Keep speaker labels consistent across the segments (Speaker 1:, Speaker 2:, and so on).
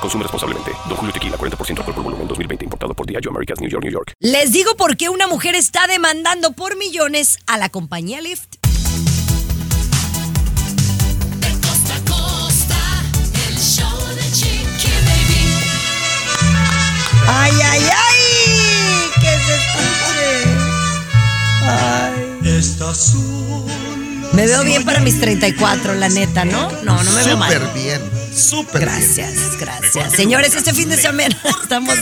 Speaker 1: Consume responsablemente. Don Julio Tequila, 40% alcohol por volumen, 2020. Importado por Diageo Americas, New York, New York.
Speaker 2: Les digo por qué una mujer está demandando por millones a la compañía Lyft.
Speaker 3: De costa a costa, el show de Chiqui Baby.
Speaker 2: ¡Ay, ay, ay! ¡Que se escuche! ¡Ay!
Speaker 4: Estás sola.
Speaker 2: Me veo bien para mis 34, la neta, ¿no? No, no me veo mal.
Speaker 4: Súper bien, súper bien.
Speaker 2: Gracias, gracias. Señores, este fin de semana estamos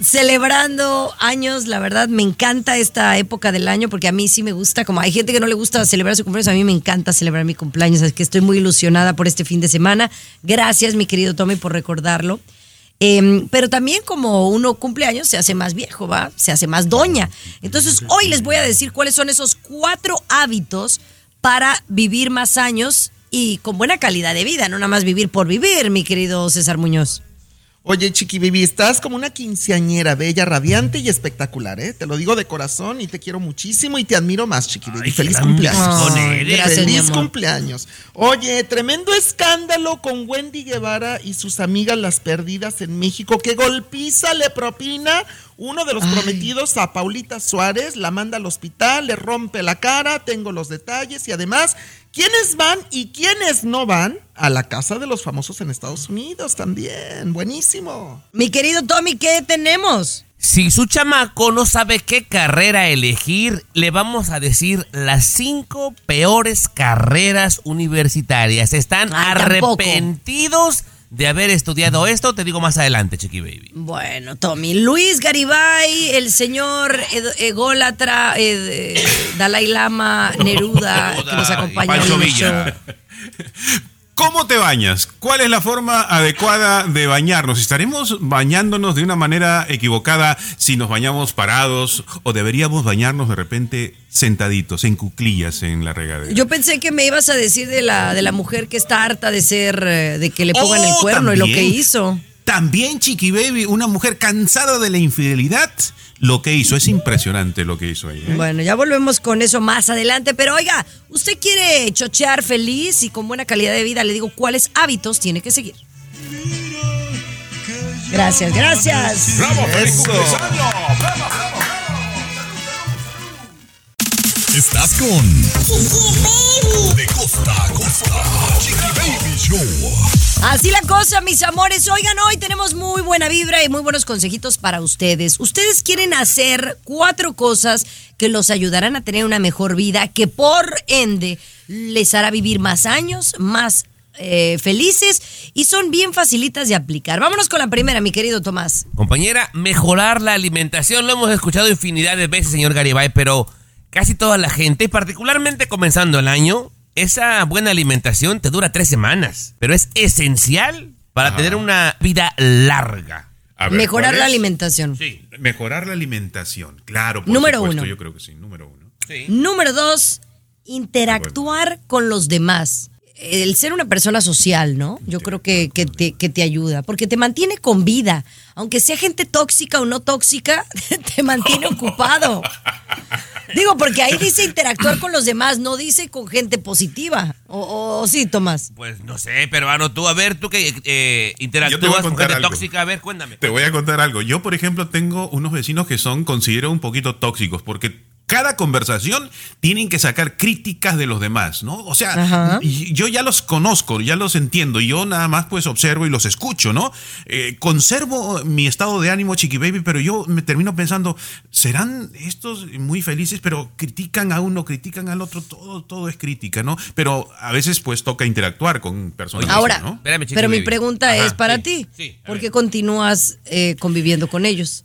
Speaker 2: celebrando años. La verdad, me encanta esta época del año porque a mí sí me gusta. Como hay gente que no le gusta celebrar su cumpleaños, a mí me encanta celebrar mi cumpleaños. Así que estoy muy ilusionada por este fin de semana. Gracias, mi querido Tommy, por recordarlo. Em, pero también como uno cumpleaños se hace más viejo, ¿va? Se hace más doña. Entonces, hoy les voy a decir cuáles son esos cuatro hábitos para vivir más años y con buena calidad de vida, no nada más vivir por vivir, mi querido César Muñoz.
Speaker 4: Oye, Chiqui Baby, estás como una quinceañera bella, radiante y espectacular, ¿eh? Te lo digo de corazón y te quiero muchísimo y te admiro más, Chiqui Baby. Feliz cumpleaños.
Speaker 2: Ay, gracias, mi
Speaker 4: Feliz
Speaker 2: amor.
Speaker 4: cumpleaños. Oye, tremendo escándalo con Wendy Guevara y sus amigas las perdidas en México. ¿Qué golpiza le propina? Uno de los
Speaker 2: Ay.
Speaker 4: prometidos a Paulita Suárez la manda al hospital, le rompe la cara, tengo los detalles y además, ¿quiénes van y quiénes no van a la casa de los famosos en Estados Unidos también? Buenísimo.
Speaker 2: Mi querido Tommy, ¿qué tenemos?
Speaker 5: Si su chamaco no sabe qué carrera elegir, le vamos a decir las cinco peores carreras universitarias. Están
Speaker 2: Ay, tampoco.
Speaker 5: De haber estudiado esto. Te digo más adelante, Chiqui Baby.
Speaker 2: Bueno, Tommy, Luis Garibay, el señor ed- ególatra, eh, Dalai Lama, Neruda, que nos acompaña
Speaker 5: Pancho Villa.
Speaker 6: ¿Cómo te bañas? ¿Cuál es la forma adecuada de bañarnos? ¿Estaremos bañándonos de una manera equivocada si nos bañamos parados o deberíamos bañarnos de repente sentaditos, en cuclillas en la regadera?
Speaker 2: Yo pensé que me ibas a decir de la, de la mujer que está harta de ser, eh, de que le pongan el
Speaker 6: Oh,
Speaker 2: cuerno y lo que hizo.
Speaker 6: También, Chiqui Baby, una mujer cansada de la infidelidad, lo que hizo. Es impresionante lo que hizo ella. ¿eh?
Speaker 2: Bueno, ya volvemos con eso más adelante, pero oiga, usted quiere chochear feliz y con buena calidad de vida, le digo cuáles hábitos tiene que seguir. Gracias, gracias.
Speaker 4: Eso.
Speaker 7: Estás con De costa a costa. Chiqui Baby Show.
Speaker 2: Así la cosa, mis amores. Oigan, hoy tenemos muy buena vibra y muy buenos consejitos para ustedes. Ustedes quieren hacer cuatro cosas que los ayudarán a tener una mejor vida, que por ende les hará vivir más años, más eh, felices y son bien facilitas de aplicar. Vámonos con la primera, mi querido Tomás.
Speaker 5: Compañera, mejorar la alimentación. Lo hemos escuchado infinidad de veces, señor Garibay, pero casi toda la gente, particularmente comenzando el año, esa buena alimentación te dura tres semanas, pero es esencial para
Speaker 6: Ajá.
Speaker 5: tener una vida larga.
Speaker 6: Ver,
Speaker 2: Mejorar
Speaker 6: ¿cuál
Speaker 2: la alimentación.
Speaker 5: Sí.
Speaker 6: Mejorar la alimentación, claro. Por
Speaker 2: Número
Speaker 6: supuesto,
Speaker 2: uno.
Speaker 6: Yo creo que sí, número uno.
Speaker 5: Sí.
Speaker 2: Número dos, interactuar con los demás. El ser una persona social, ¿no? Yo creo que, que te, que te ayuda, porque te mantiene con vida. Aunque sea gente tóxica o no tóxica, te mantiene ocupado. Digo, porque ahí dice interactuar con los demás, no dice con gente positiva. O, o sí, Tomás.
Speaker 5: Pues no sé, peruano, tú, a ver, tú que eh, interactúas con gente
Speaker 6: algo.
Speaker 5: tóxica, a ver, cuéntame.
Speaker 6: Te voy a contar algo. Yo, por ejemplo, tengo unos vecinos que son, considero, un poquito tóxicos, porque cada conversación tienen que sacar críticas de los demás, ¿no? O sea,
Speaker 2: Ajá.
Speaker 6: yo ya los conozco, ya los entiendo, y yo nada más pues observo y los escucho, ¿no? Eh, conservo mi estado de ánimo, chiqui baby, pero yo me termino pensando, ¿serán estos muy felices, pero critican a uno, critican al otro, todo, todo es crítica, ¿no? Pero a veces pues toca interactuar con personas. así,
Speaker 2: Ahora,
Speaker 6: ¿no?
Speaker 5: Espérame,
Speaker 2: pero mi pregunta
Speaker 5: Ajá,
Speaker 2: es para
Speaker 5: sí,
Speaker 2: ti.
Speaker 5: sí, a
Speaker 2: ¿Por
Speaker 5: ver.
Speaker 2: qué continúas eh, conviviendo con ellos?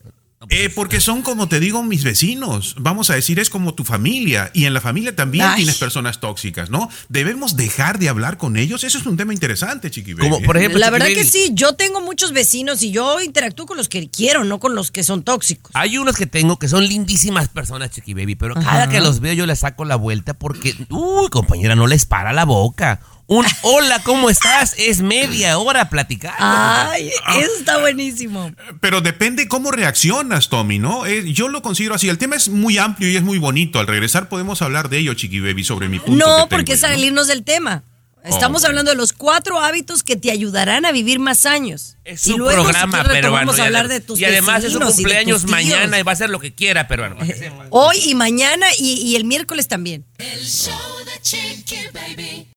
Speaker 6: Eh, porque son, como te digo, mis vecinos. Vamos a decir, es como tu familia. Y en la familia también
Speaker 2: Ay.
Speaker 6: tienes personas tóxicas, ¿no? Debemos dejar de hablar con ellos. Eso es un tema interesante, Chiqui Baby.
Speaker 5: Como, por ejemplo,
Speaker 2: La
Speaker 5: Chiqui
Speaker 2: verdad
Speaker 5: Baby,
Speaker 2: que sí, yo tengo muchos vecinos y yo interactúo con los que quiero, no con los que son tóxicos.
Speaker 5: Hay unos que tengo que son lindísimas personas, Chiqui Baby, pero cada que los veo yo les saco la vuelta porque, uy, compañera, no les para la boca. Un hola, ¿cómo estás? Es media hora platicar.
Speaker 2: Ay, eso está buenísimo.
Speaker 6: Pero depende cómo reaccionas, Tommy, ¿no? Eh, yo lo considero así. El tema es muy amplio y es muy bonito. Al regresar podemos hablar de ello, Chiqui Baby, sobre mi punto.
Speaker 2: No,
Speaker 6: tengo
Speaker 2: porque es salirnos del tema. Estamos
Speaker 6: bueno.
Speaker 2: hablando de los cuatro hábitos que te ayudarán a vivir más años.
Speaker 5: Es
Speaker 2: y
Speaker 5: un
Speaker 2: luego,
Speaker 5: programa peruano. y
Speaker 2: hablar de tus
Speaker 5: y además es un
Speaker 2: vecinos y de
Speaker 5: cumpleaños mañana y va a hacer lo que quiera, peruano. para que sepa.
Speaker 2: Hoy y mañana y, y el miércoles también.
Speaker 3: El show Chiqui Baby.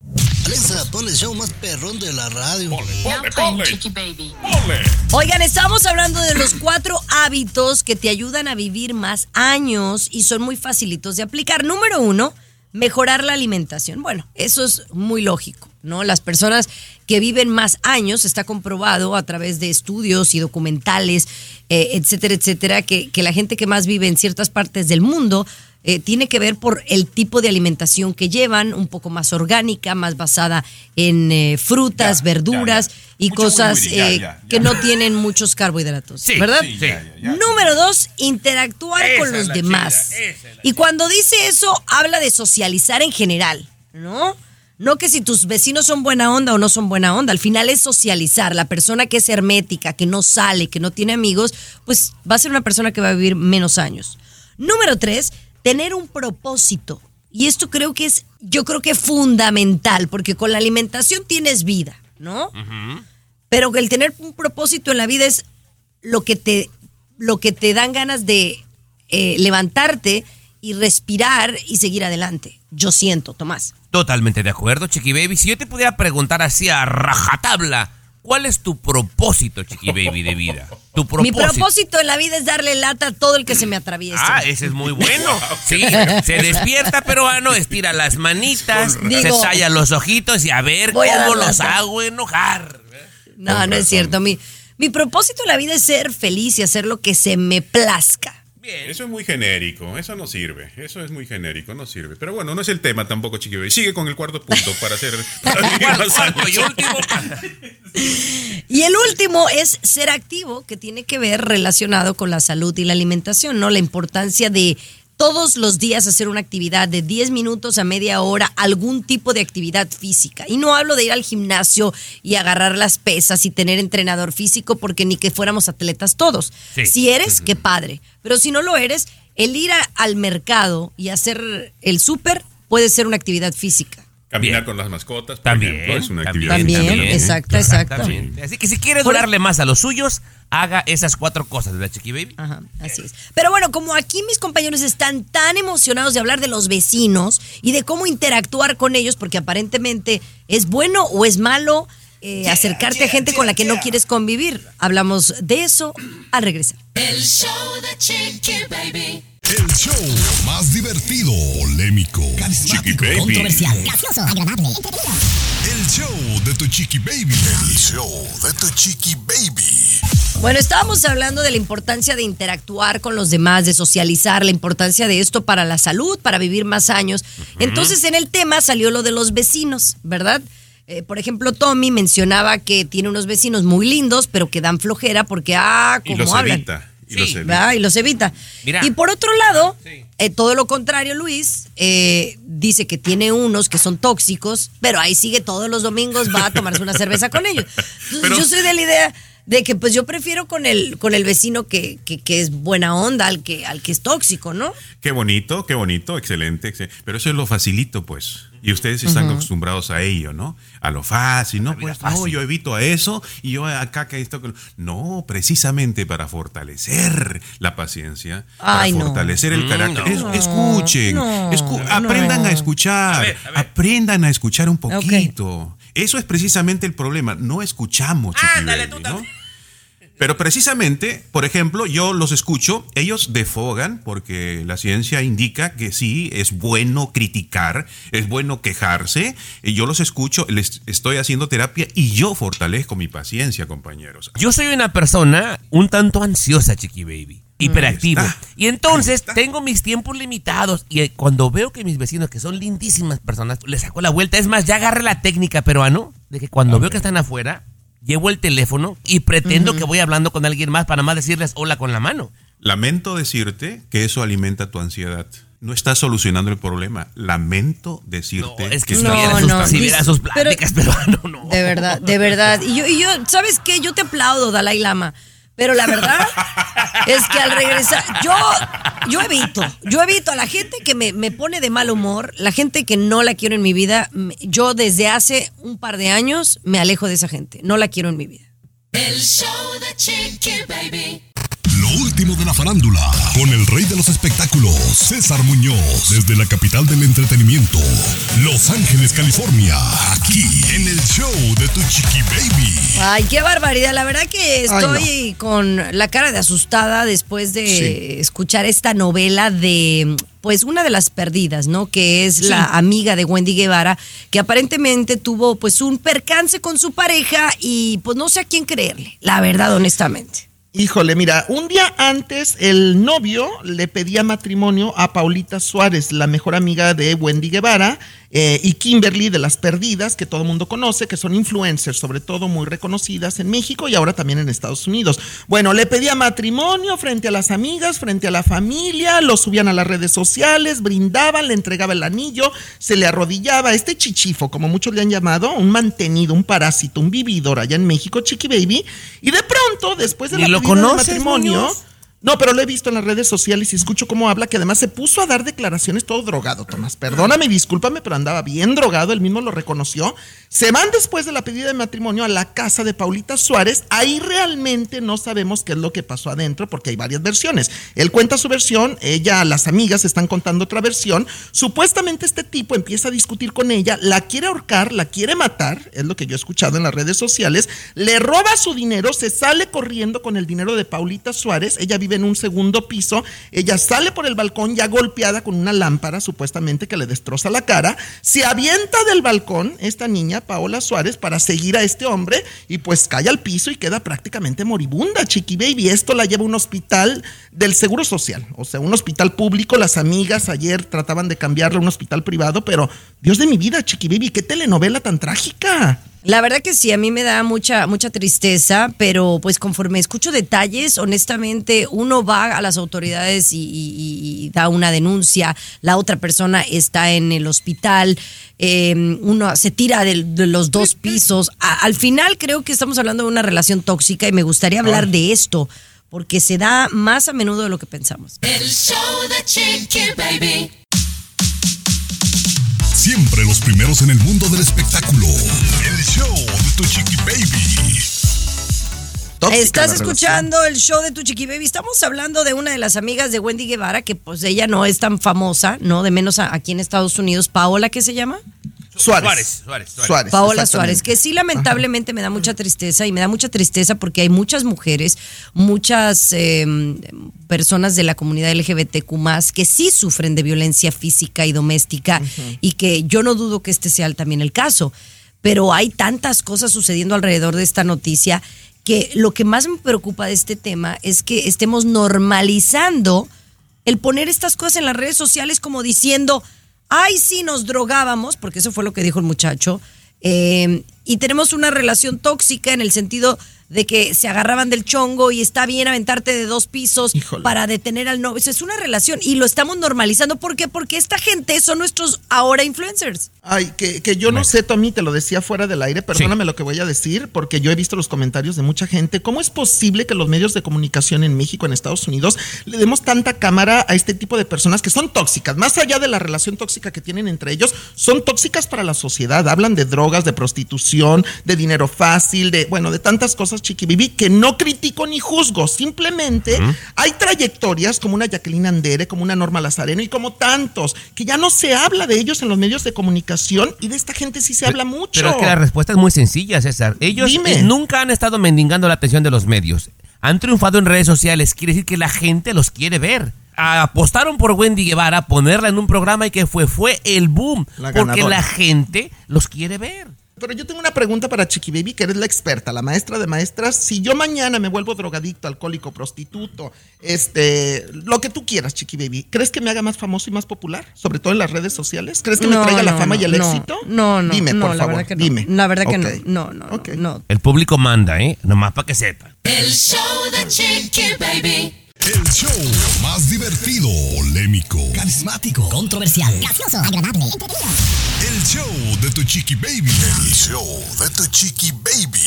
Speaker 8: Alexa, pon el show más perrón de la radio.
Speaker 3: Baby.
Speaker 2: Oigan, estamos hablando de los cuatro hábitos que te ayudan a vivir más años y son muy facilitos de aplicar. Número uno, mejorar la alimentación. Bueno, eso es muy lógico, ¿no? Las personas que viven más años, está comprobado a través de estudios y documentales, eh, etcétera, etcétera, que, que la gente que más vive en ciertas partes del mundo eh, tiene que ver por el tipo de alimentación que llevan, un poco más orgánica, más basada en eh, frutas,
Speaker 6: Ya,
Speaker 2: verduras
Speaker 6: ya, ya.
Speaker 2: y
Speaker 6: Mucho
Speaker 2: cosas eh, que no tienen muchos carbohidratos,
Speaker 5: Sí,
Speaker 2: ¿verdad?
Speaker 5: sí, sí.
Speaker 2: Número dos, interactuar
Speaker 5: Esa
Speaker 2: con los demás.
Speaker 5: es
Speaker 2: y cuando dice eso, habla de socializar en general, ¿no? No que si tus vecinos son buena onda o no son buena onda, al final es socializar. La persona que es hermética, que no sale, que no tiene amigos, pues va a ser una persona que va a vivir menos años. Número tres, tener un propósito. Y esto creo que es, yo creo que fundamental, porque con la alimentación tienes vida, ¿no? Pero que el tener un propósito en la vida es lo que te, lo que te dan ganas de eh, levantarte y respirar y seguir adelante. Yo siento, Tomás.
Speaker 5: Totalmente de acuerdo, Chiqui Baby. Si yo te pudiera preguntar así a rajatabla, ¿cuál es tu propósito, Chiqui Baby, de vida? Tu propósito.
Speaker 2: Mi propósito en la vida es darle lata a todo el que se me atraviese.
Speaker 5: Ah, ese es muy bueno. Sí, se despierta peruano, estira las manitas,
Speaker 2: Digo,
Speaker 5: se talla los ojitos y a ver
Speaker 2: a
Speaker 5: cómo los
Speaker 2: lata.
Speaker 5: hago enojar.
Speaker 2: no, no es cierto. Mi, mi propósito en la vida es ser feliz y hacer lo que se me plazca.
Speaker 6: Eso es muy genérico, eso no sirve, eso es muy genérico, no sirve. Pero bueno, no es el tema tampoco, Chiqui Baby. Sigue con el cuarto punto para hacer... para vivir
Speaker 5: ¿Cuál,
Speaker 6: más
Speaker 5: cuarto
Speaker 6: años.
Speaker 5: y último?
Speaker 2: Y el último es ser activo, que tiene que ver relacionado con la salud y la alimentación, ¿no? La importancia de todos los días hacer una actividad de 10 minutos a media hora, algún tipo de actividad física. Y no hablo de ir al gimnasio y agarrar las pesas y tener entrenador físico, porque ni que fuéramos atletas todos.
Speaker 5: Sí.
Speaker 2: Si eres, qué padre. Pero si no lo eres, el ir a- al mercado y hacer el súper puede ser una actividad física.
Speaker 6: Caminar
Speaker 5: Bien.
Speaker 6: con las mascotas, por
Speaker 5: También,
Speaker 6: ejemplo, es una
Speaker 5: también,
Speaker 6: actividad.
Speaker 2: También, exacto, exacto.
Speaker 5: Exactamente. Así que si quieres
Speaker 2: Por-
Speaker 5: durarle más a los suyos, haga esas cuatro cosas, ¿verdad, Chiqui Baby?
Speaker 2: Ajá, así es. Pero bueno, como aquí mis compañeros están tan emocionados de hablar de los vecinos y de cómo interactuar con ellos, porque aparentemente es bueno o es malo eh, acercarte a gente con la que no quieres convivir. Hablamos de eso al regresar.
Speaker 3: El show de Chiqui Baby.
Speaker 7: El show más divertido, polémico, carismático,
Speaker 6: Baby.
Speaker 7: controversial, gracioso, agradable, El show de tu chiqui baby. El show de tu chiqui baby.
Speaker 2: Bueno, estábamos hablando de la importancia de interactuar con los demás, de socializar, la importancia de esto para la salud, para vivir más años. Entonces, en el tema salió lo de los vecinos, ¿verdad? Eh, por ejemplo, Tommy mencionaba que tiene unos vecinos muy lindos, pero que dan flojera porque, ah,
Speaker 6: Y
Speaker 2: como
Speaker 6: los
Speaker 2: hablan.
Speaker 6: evita. Y
Speaker 5: Sí,
Speaker 6: los evita.
Speaker 2: ¿verdad? Y los evita.
Speaker 5: Mira.
Speaker 2: Y por otro lado,
Speaker 5: Sí.
Speaker 2: eh, todo lo contrario, Luis, eh, dice que tiene unos que son tóxicos, pero ahí sigue todos los domingos, va a tomarse una cerveza con ellos. Entonces,
Speaker 6: Pero-
Speaker 2: yo soy de la idea de que pues yo prefiero con el, con el vecino que, que, que es buena onda al que, al que es tóxico, ¿no?
Speaker 6: Qué bonito, qué bonito, excelente, excel- Pero eso es lo facilito, pues. Y ustedes están acostumbrados a ello, ¿no? A lo fácil, ¿no? Pues no, yo evito a eso y yo acá que esto. que lo- No, precisamente para fortalecer la paciencia,
Speaker 2: Ay,
Speaker 6: para
Speaker 2: no.
Speaker 6: fortalecer el
Speaker 5: Mm,
Speaker 6: carácter.
Speaker 5: no.
Speaker 6: Es- escuchen,
Speaker 2: no,
Speaker 6: escu-
Speaker 2: no.
Speaker 6: aprendan a escuchar,
Speaker 5: A ver, a ver.
Speaker 6: aprendan a escuchar un poquito. Eso es precisamente el problema. No escuchamos,
Speaker 5: Ándale,
Speaker 6: Baby,
Speaker 5: tú
Speaker 6: ¿no? Pero precisamente, por ejemplo, yo los escucho, ellos defogan porque la ciencia indica que sí, es bueno criticar, es bueno quejarse, y yo los escucho, les estoy haciendo terapia y yo fortalezco mi paciencia, compañeros.
Speaker 5: Yo soy una persona un tanto ansiosa, Chiqui Baby. hiperactivo. Y entonces tengo mis tiempos limitados y cuando veo que mis vecinos, que son lindísimas personas, les saco la vuelta. Es más, ya agarré la técnica peruano de que cuando veo que están afuera, llevo el teléfono y pretendo que voy hablando con alguien más para más decirles hola con la mano.
Speaker 6: Lamento decirte que eso alimenta tu ansiedad. No estás solucionando el problema. Lamento decirte
Speaker 5: No, es que
Speaker 6: que
Speaker 5: si
Speaker 2: No,
Speaker 6: estás-
Speaker 5: viera sus,
Speaker 2: no,
Speaker 5: si sus
Speaker 2: pero-
Speaker 5: pláticas peruano, no.
Speaker 2: De verdad, de verdad. Y yo, y yo, ¿sabes qué? Yo te aplaudo, Dalai Lama. Pero la verdad es que al regresar, yo, yo evito, yo evito a la gente que me, me pone de mal humor, la gente que no la quiero en mi vida. Yo desde hace un par de años me alejo de esa gente. No la quiero en mi vida.
Speaker 3: El show de Chiqui Baby.
Speaker 7: Lo último de la farándula, con el rey de los espectáculos, César Muñoz, desde la capital del entretenimiento, Los Ángeles, California, aquí en el show de Tu Chiqui Baby.
Speaker 2: Ay, qué barbaridad. La verdad que estoy
Speaker 4: Ay,
Speaker 2: con la cara de asustada después de escuchar esta novela de, pues, una de las perdidas, ¿no? Que es la amiga de Wendy Guevara, que aparentemente tuvo, pues, un percance con su pareja y, pues, no sé a quién creerle, la verdad, honestamente.
Speaker 4: Híjole, mira, un día antes el novio le pedía matrimonio a Paulita Suárez, la mejor amiga de Wendy Guevara, eh, y Kimberly de Las Perdidas, que todo el mundo conoce, que son influencers, sobre todo muy reconocidas en México y ahora también en Estados Unidos. Bueno, le pedía matrimonio frente a las amigas, frente a la familia, lo subían a las redes sociales, brindaban, le entregaba el anillo, se le arrodillaba. Este chichifo, como muchos le han llamado, un mantenido, un parásito, un vividor allá en México, Chiqui Baby, y de pronto, después de
Speaker 5: ¿Ni
Speaker 4: la
Speaker 5: conoces,
Speaker 4: matrimonio,
Speaker 5: Muñoz?
Speaker 4: No, pero lo he visto en las redes sociales y escucho cómo habla, que además se puso a dar declaraciones todo drogado, Tomás. Perdóname, discúlpame, pero andaba bien drogado, él mismo lo reconoció. Se van después de la pedida de matrimonio a la casa de Paulita Suárez. Ahí realmente no sabemos qué es lo que pasó adentro, porque hay varias versiones. Él cuenta su versión, ella, las amigas están contando otra versión. Supuestamente este tipo empieza a discutir con ella, la quiere ahorcar, la quiere matar, es lo que yo he escuchado en las redes sociales, le roba su dinero, se sale corriendo con el dinero de Paulita Suárez, ella vive en un segundo piso, ella sale por el balcón ya golpeada con una lámpara supuestamente que le destroza la cara, se avienta del balcón esta niña, Paola Suárez, para seguir a este hombre y pues cae al piso y queda prácticamente moribunda, Chiqui Baby. Esto la lleva a un hospital del Seguro Social, o sea, un hospital público, las amigas ayer trataban de cambiarle a un hospital privado, pero Dios de mi vida, Chiqui Baby, qué telenovela tan trágica.
Speaker 2: La verdad que sí, a mí me da mucha, mucha tristeza, pero pues conforme escucho detalles, honestamente, uno va a las autoridades y, y- y da una denuncia, la otra persona está en el hospital, eh, uno se tira de, los dos pisos. A- al final creo que estamos hablando de una relación tóxica y me gustaría hablar de esto, porque se da más a menudo de lo que pensamos.
Speaker 3: El show de Chiqui Baby.
Speaker 7: Siempre los primeros en el mundo del espectáculo. El show de Tu Chiqui Baby.
Speaker 4: Tóxica
Speaker 2: Estás escuchando el show de Tu Chiqui Baby. Estamos hablando de una de las amigas de Wendy Guevara, que pues ella no es tan famosa, ¿no? De menos a- aquí en Estados Unidos. Paola, ¿qué se llama?
Speaker 4: Suárez.
Speaker 5: Suárez, Suárez,
Speaker 2: Paola. Suárez, que sí lamentablemente me da mucha tristeza y me da mucha tristeza porque hay muchas mujeres, muchas eh, personas de la comunidad LGBTQ más que sí sufren de violencia física y doméstica y que yo no dudo que este sea también el caso, pero hay tantas cosas sucediendo alrededor de esta noticia que lo que más me preocupa de este tema es que estemos normalizando el poner estas cosas en las redes sociales como diciendo, ay, sí, nos drogábamos, porque eso fue lo que dijo el muchacho, eh, y tenemos una relación tóxica en el sentido de que se agarraban del chongo y está bien aventarte de dos pisos
Speaker 4: Híjole.
Speaker 2: para detener al novio. Eso es una relación y lo estamos normalizando. ¿Por qué? Porque esta gente son nuestros ahora influencers.
Speaker 4: Ay, que, que yo no sé, Tommy, te lo decía fuera del aire, perdóname
Speaker 5: Sí.
Speaker 4: lo que voy a decir, porque yo he visto los comentarios de mucha gente. ¿Cómo es posible que los medios de comunicación en México, en Estados Unidos, le demos tanta cámara a este tipo de personas que son tóxicas? Más allá de la relación tóxica que tienen entre ellos, son tóxicas para la sociedad. Hablan de drogas, de prostitución, de dinero fácil, de, bueno, de tantas cosas, Chiqui Bibi, que no critico ni juzgo. Simplemente hay trayectorias como una Jacqueline Andere, como una Norma Lazareno y como tantos, que ya no se habla de ellos en los medios de comunicación y de esta gente sí se habla mucho.
Speaker 5: Pero es que la respuesta es muy sencilla, César. Ellos
Speaker 4: Dime.
Speaker 5: eh, nunca han estado mendigando la atención de los medios. Han triunfado en redes sociales, quiere decir que la gente los quiere ver. Apostaron por Wendy Guevara, ponerla en un programa y que fue, fue el boom.
Speaker 4: La
Speaker 5: porque la gente los quiere ver.
Speaker 4: Pero yo tengo una pregunta para Chiqui Baby, que eres la experta, la maestra de maestras. Si yo mañana me vuelvo drogadicto, alcohólico, prostituto, este, lo que tú quieras, Chiqui Baby, ¿crees que me haga más famoso y más popular? Sobre todo en las redes sociales. ¿Crees que me
Speaker 2: No,
Speaker 4: traiga la
Speaker 2: no,
Speaker 4: fama
Speaker 2: no,
Speaker 4: y el
Speaker 2: no,
Speaker 4: éxito?
Speaker 2: No, no,
Speaker 4: Dime,
Speaker 2: no,
Speaker 4: por
Speaker 2: la
Speaker 4: favor,
Speaker 2: verdad que no.
Speaker 4: dime.
Speaker 2: La verdad que no, no, no, no.
Speaker 5: El público manda, ¿eh? Nomás para que sepa.
Speaker 3: El show de Chiqui Baby.
Speaker 7: El show más divertido, polémico,
Speaker 8: Carismático. Controversial.
Speaker 9: gracioso, agradable,
Speaker 7: el show de tu chiqui baby. El show de tu chiqui baby.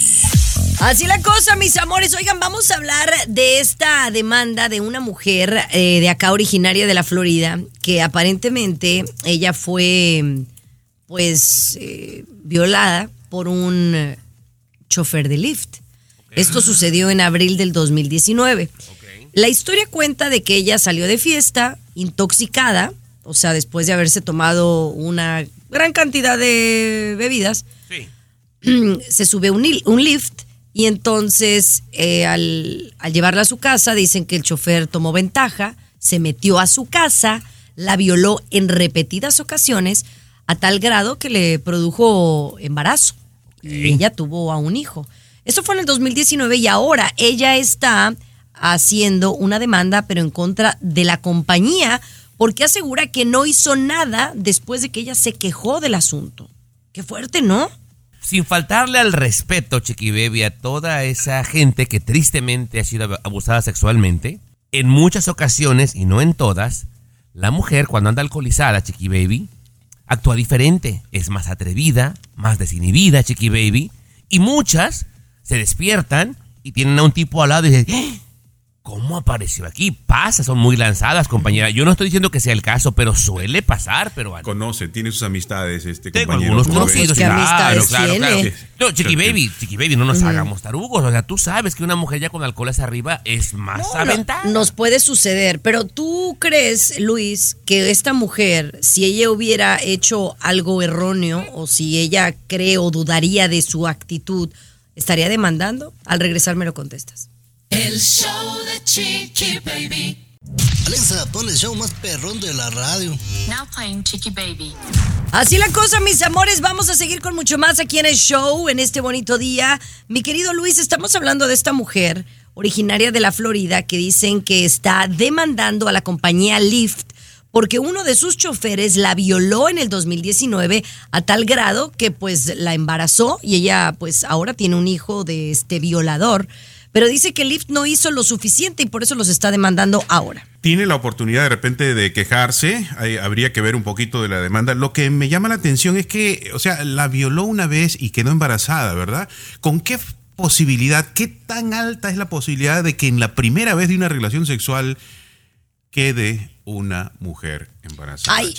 Speaker 2: Así la cosa, mis amores. Oigan, vamos a hablar de esta demanda de una mujer eh, de acá originaria de la Florida, que aparentemente ella fue, pues, eh, violada por un chofer de Lyft. Esto sucedió en abril del 2019. La historia cuenta de que ella salió de fiesta intoxicada, o sea, después de haberse tomado una gran cantidad de bebidas. Se sube un, un lift y entonces eh, al, al llevarla a su casa dicen que el chofer tomó ventaja, se metió a su casa, la violó en repetidas ocasiones a tal grado que le produjo embarazo. Y ella tuvo a un hijo. Eso fue en el 2019 y ahora ella está haciendo una demanda pero en contra de la compañía porque asegura que no hizo nada después de que ella se quejó del asunto. Qué fuerte, ¿no?
Speaker 5: Sin faltarle al respeto, Chiqui Baby, a toda esa gente que tristemente ha sido ab- abusada sexualmente, en muchas ocasiones, y no en todas, la mujer cuando anda alcoholizada, Chiqui Baby, actúa diferente, es más atrevida, más desinhibida, Chiqui Baby, y muchas se despiertan y tienen a un tipo al lado y dicen, "¡Ah! ¿Cómo apareció aquí? Pasa, son muy lanzadas, compañera. Yo no estoy diciendo que sea el caso, pero suele pasar, pero...
Speaker 6: Conoce, tiene sus amistades, este
Speaker 5: Tengo
Speaker 6: compañero.
Speaker 5: algunos conocidos,
Speaker 6: ves.
Speaker 2: ¿qué
Speaker 5: claro, claro, claro. No, Chiqui Baby, Chiqui Baby, no nos hagamos tarugos. O sea, tú sabes que una mujer ya con alcohol hacia arriba es más
Speaker 2: No,
Speaker 5: aventada.
Speaker 2: no, nos puede suceder, pero tú crees, Luis, que esta mujer, si ella hubiera hecho algo erróneo o si ella cree o dudaría de su actitud, estaría demandando? Al regresar me lo contestas.
Speaker 3: El show de Chiqui Baby.
Speaker 8: Alexa, pon el show más perrón de la radio.
Speaker 10: Now playing Chicky Baby.
Speaker 2: Así la cosa, mis amores, vamos a seguir con mucho más aquí en el show, en este bonito día. Mi querido Luis, estamos hablando de esta mujer originaria de la Florida que dicen que está demandando a la compañía Lyft porque uno de sus choferes la violó en el 2019 a tal grado que pues la embarazó y ella pues ahora tiene un hijo de este violador. Pero dice que Lyft no hizo lo suficiente y por eso los está demandando ahora.
Speaker 6: Tiene la oportunidad de repente de quejarse, habría que ver un poquito de la demanda. Lo que me llama la atención es que, o sea, la violó una vez y quedó embarazada, ¿verdad? ¿Con qué posibilidad, qué tan alta es la posibilidad de que en la primera vez de una relación sexual quede una mujer embarazada,
Speaker 2: Ay?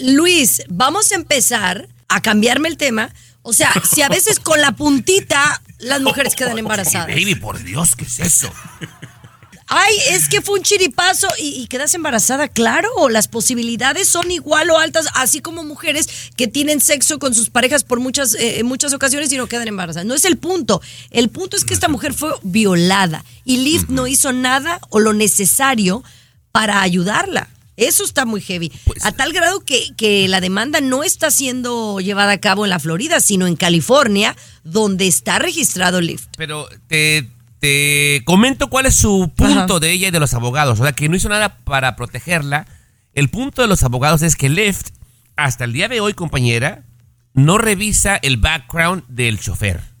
Speaker 2: Luis, vamos a empezar a cambiarme el tema. O sea, si a veces con la puntita las mujeres quedan embarazadas.
Speaker 5: Baby, por Dios, ¿qué es eso?
Speaker 2: Ay, es que fue un chiripazo y, y quedas embarazada, claro. Las posibilidades son igual o altas, así como mujeres que tienen sexo con sus parejas por muchas, eh, en muchas ocasiones y no quedan embarazadas. No es el punto. El punto es que esta mujer fue violada y Lyft no hizo nada o lo necesario para ayudarla. Eso está muy heavy.
Speaker 5: Pues-
Speaker 2: a tal grado que, que la demanda no está siendo llevada a cabo en la Florida, sino en California, donde está registrado Lyft.
Speaker 5: Pero te, te comento cuál es su punto
Speaker 2: Ajá.
Speaker 5: de ella y de los abogados. O sea, que no hizo nada para protegerla. El punto de los abogados es que Lyft, hasta el día de hoy, compañera, no revisa el background del chofer.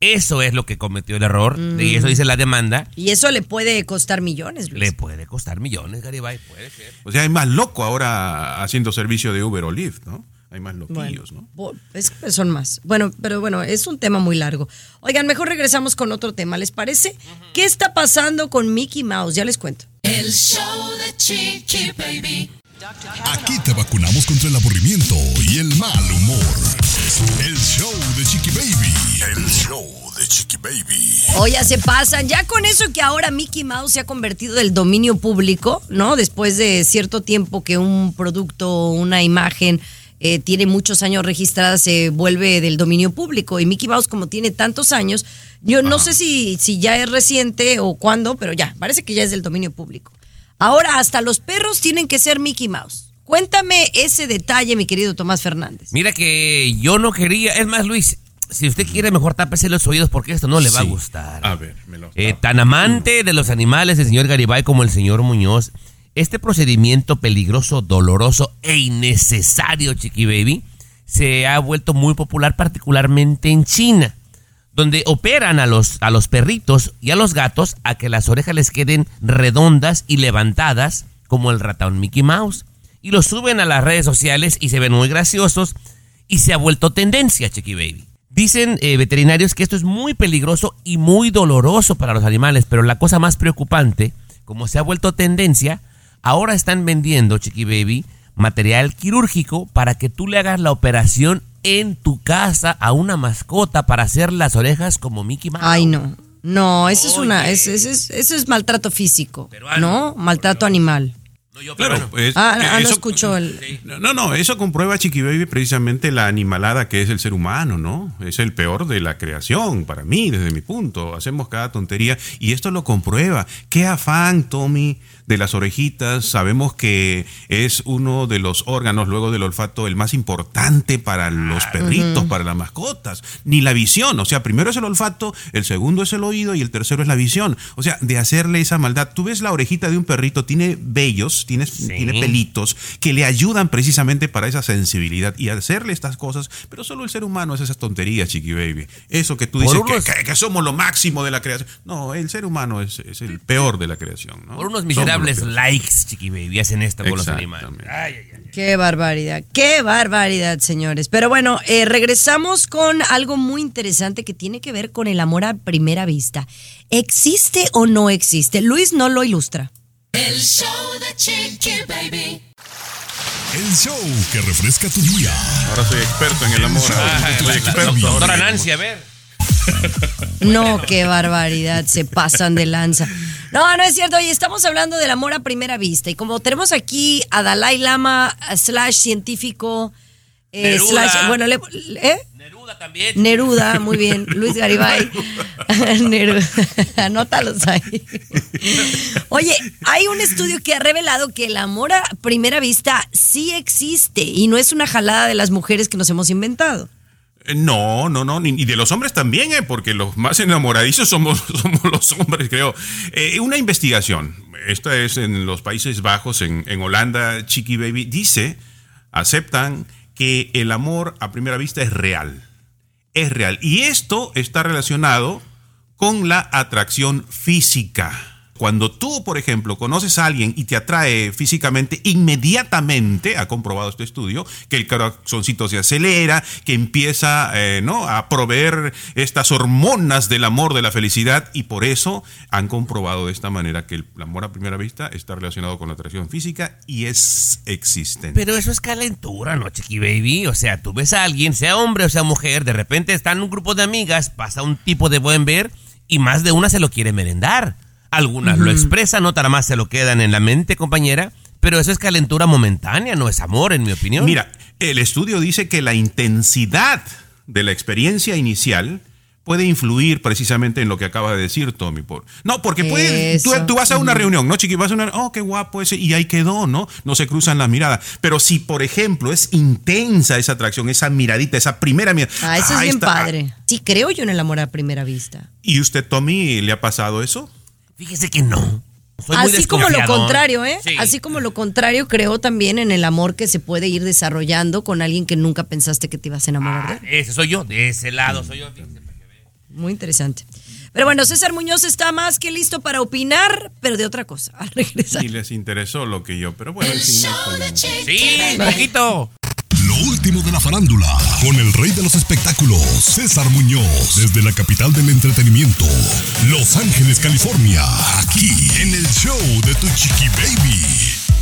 Speaker 5: Eso es lo que cometió el error, y eso dice la demanda.
Speaker 2: Y eso le puede costar millones, Luis.
Speaker 5: Le puede costar millones, Garibay, puede ser.
Speaker 6: O sea, hay más loco ahora haciendo servicio de Uber o Lyft, ¿no? Hay más loquillos, ¿no?
Speaker 2: Es que son más. Bueno, pero bueno, es un tema muy largo. Oigan, mejor regresamos con otro tema, ¿les parece? ¿Qué está pasando con Mickey Mouse? Ya les cuento.
Speaker 3: El show de Chiqui Baby.
Speaker 7: Aquí te vacunamos contra el aburrimiento y el mal humor. El show de Chiqui Baby. El show de Chiqui Baby.
Speaker 2: Oye, se pasan. Ya con eso que ahora Mickey Mouse se ha convertido del dominio público, ¿no? Después de cierto tiempo que un producto, una imagen eh, tiene muchos años registrada, se vuelve del dominio público. Y Mickey Mouse, como tiene tantos años, yo no sé si, si ya es reciente o cuándo, pero ya, parece que ya es del dominio público. Ahora hasta los perros tienen que ser Mickey Mouse. Cuéntame ese detalle, mi querido Tomás Fernández.
Speaker 5: Mira que yo no quería. Es más, Luis, si usted quiere, mejor tápese los oídos porque esto no le va a gustar.
Speaker 6: A ver, me lo.
Speaker 5: Eh, tan amante de los animales el señor Garibay como el señor Muñoz, este procedimiento peligroso, doloroso e innecesario, Chiqui Baby, se ha vuelto muy popular particularmente en China, donde operan a los, a los perritos y a los gatos a que las orejas les queden redondas y levantadas como el ratón Mickey Mouse. Y los suben a las redes sociales y se ven muy graciosos y se ha vuelto tendencia, Chiqui Baby. Dicen eh, veterinarios que esto es muy peligroso y muy doloroso para los animales, pero la cosa más preocupante, como se ha vuelto tendencia, ahora están vendiendo, Chiqui Baby, material quirúrgico para que tú le hagas la operación en tu casa a una mascota para hacer las orejas como Mickey Mouse.
Speaker 2: Ay, no. No, eso es una, eso, es, eso es maltrato físico,
Speaker 5: Peruano.
Speaker 2: ¿no? Maltrato animal.
Speaker 5: No, yo,
Speaker 6: Claro, pues,
Speaker 2: Ah,
Speaker 6: eh,
Speaker 2: ah, no escuchó el...
Speaker 6: No, no, no, eso comprueba Chiqui Baby precisamente la animalada que es el ser humano, ¿no? Es el peor de la creación, para mí, desde mi punto. Hacemos cada tontería y esto lo comprueba. Qué afán, Tommy, de las orejitas. Sabemos que es uno de los órganos, luego del olfato, el más importante para los perritos, para las mascotas. Ni la visión, o sea, primero es el olfato, el segundo es el oído y el tercero es la visión. O sea, de hacerle esa maldad. Tú ves la orejita de un perrito, tiene vellos, tiene, tiene pelitos que le ayudan precisamente para esa sensibilidad y hacerle estas cosas, pero solo el ser humano es esas tonterías, Chiqui Baby. Eso que tú dices que,
Speaker 5: unos-
Speaker 6: que- que somos lo máximo de la creación. No, el ser humano es, es el peor de la creación. ¿no?
Speaker 5: Por unos miserables
Speaker 6: peores.
Speaker 5: likes, Chiqui Baby, hacen esto con los animales. Ay, ay, ay.
Speaker 2: Qué barbaridad, qué barbaridad, señores. Pero bueno, eh, regresamos con algo muy interesante que tiene que ver con el amor a primera vista. ¿Existe o no existe? Luis no lo ilustra.
Speaker 3: El show de Chiqui Baby.
Speaker 7: El show que refresca tu día.
Speaker 6: Ahora soy experto en el amor.
Speaker 5: Ay,
Speaker 6: soy experto.
Speaker 5: doctora Nancy, a ver.
Speaker 2: No, qué barbaridad, se pasan de lanza. No, no es cierto. Oye, estamos hablando del amor a primera vista. Y como tenemos aquí a Dalai Lama, slash científico, eh,
Speaker 5: Neruda.
Speaker 2: slash, bueno, le- ¿eh?
Speaker 5: Neruda también.
Speaker 2: Neruda, muy bien. Luis Garibay. Neruda. Anótalos ahí. Oye, hay un estudio que ha revelado que el amor a primera vista sí existe y no es una jalada de las mujeres que nos hemos inventado.
Speaker 6: Eh, No, no, no, y de los hombres también, eh, porque los más enamoradizos somos, somos los hombres, creo. Eh, una investigación, esta es en los Países Bajos, en, en Holanda, Chiqui Baby, dice, aceptan que el amor a primera vista es real, es real. Y esto está relacionado con la atracción física. Cuando tú, por ejemplo, conoces a alguien y te atrae físicamente, inmediatamente, ha comprobado este estudio, que el corazoncito se acelera, que empieza eh, ¿no? a proveer estas hormonas del amor, de la felicidad, y por eso han comprobado de esta manera que el amor a primera vista está relacionado con la atracción física y es existente.
Speaker 5: Pero eso es calentura, ¿no, Chiqui Baby? O sea, tú ves a alguien, sea hombre o sea mujer, de repente está en un grupo de amigas, pasa un tipo de buen ver y más de una se lo quiere merendar. Algunas lo expresan, otras más se lo quedan en la mente, compañera. Pero eso es calentura momentánea, no es amor, en mi opinión.
Speaker 6: Mira, el estudio dice que la intensidad de la experiencia inicial puede influir precisamente en lo que acaba de decir Tommy. Por, no, porque puede, tú, vas a una reunión, ¿no, chiqui? Vas a una, oh, qué guapo ese, y ahí quedó, ¿no? No se cruzan las miradas. Pero si, por ejemplo, es intensa esa atracción, esa miradita, esa primera mirada.
Speaker 2: Ah, eso es bien
Speaker 6: está.
Speaker 2: padre. Sí, creo yo en el amor a primera vista.
Speaker 6: ¿Y usted, Tommy, le ha pasado eso?
Speaker 5: Fíjese que no. Soy muy
Speaker 2: Así como lo contrario, ¿eh?
Speaker 5: Sí.
Speaker 2: Así como lo contrario, creo también en el amor que se puede ir desarrollando con alguien que nunca pensaste que te ibas a enamorar de él.
Speaker 5: Ese soy yo, de ese lado soy yo.
Speaker 2: Muy interesante. Pero bueno, César Muñoz está más que listo para opinar, pero de otra cosa. Al regresar.
Speaker 6: Y les interesó lo que yo, pero bueno,
Speaker 3: El
Speaker 5: Sí, poquito.
Speaker 7: Lo último de la farándula, con el rey de los espectáculos, César Muñoz, desde la capital del entretenimiento, Los Ángeles, California, aquí en el show de Tu Chiqui Baby.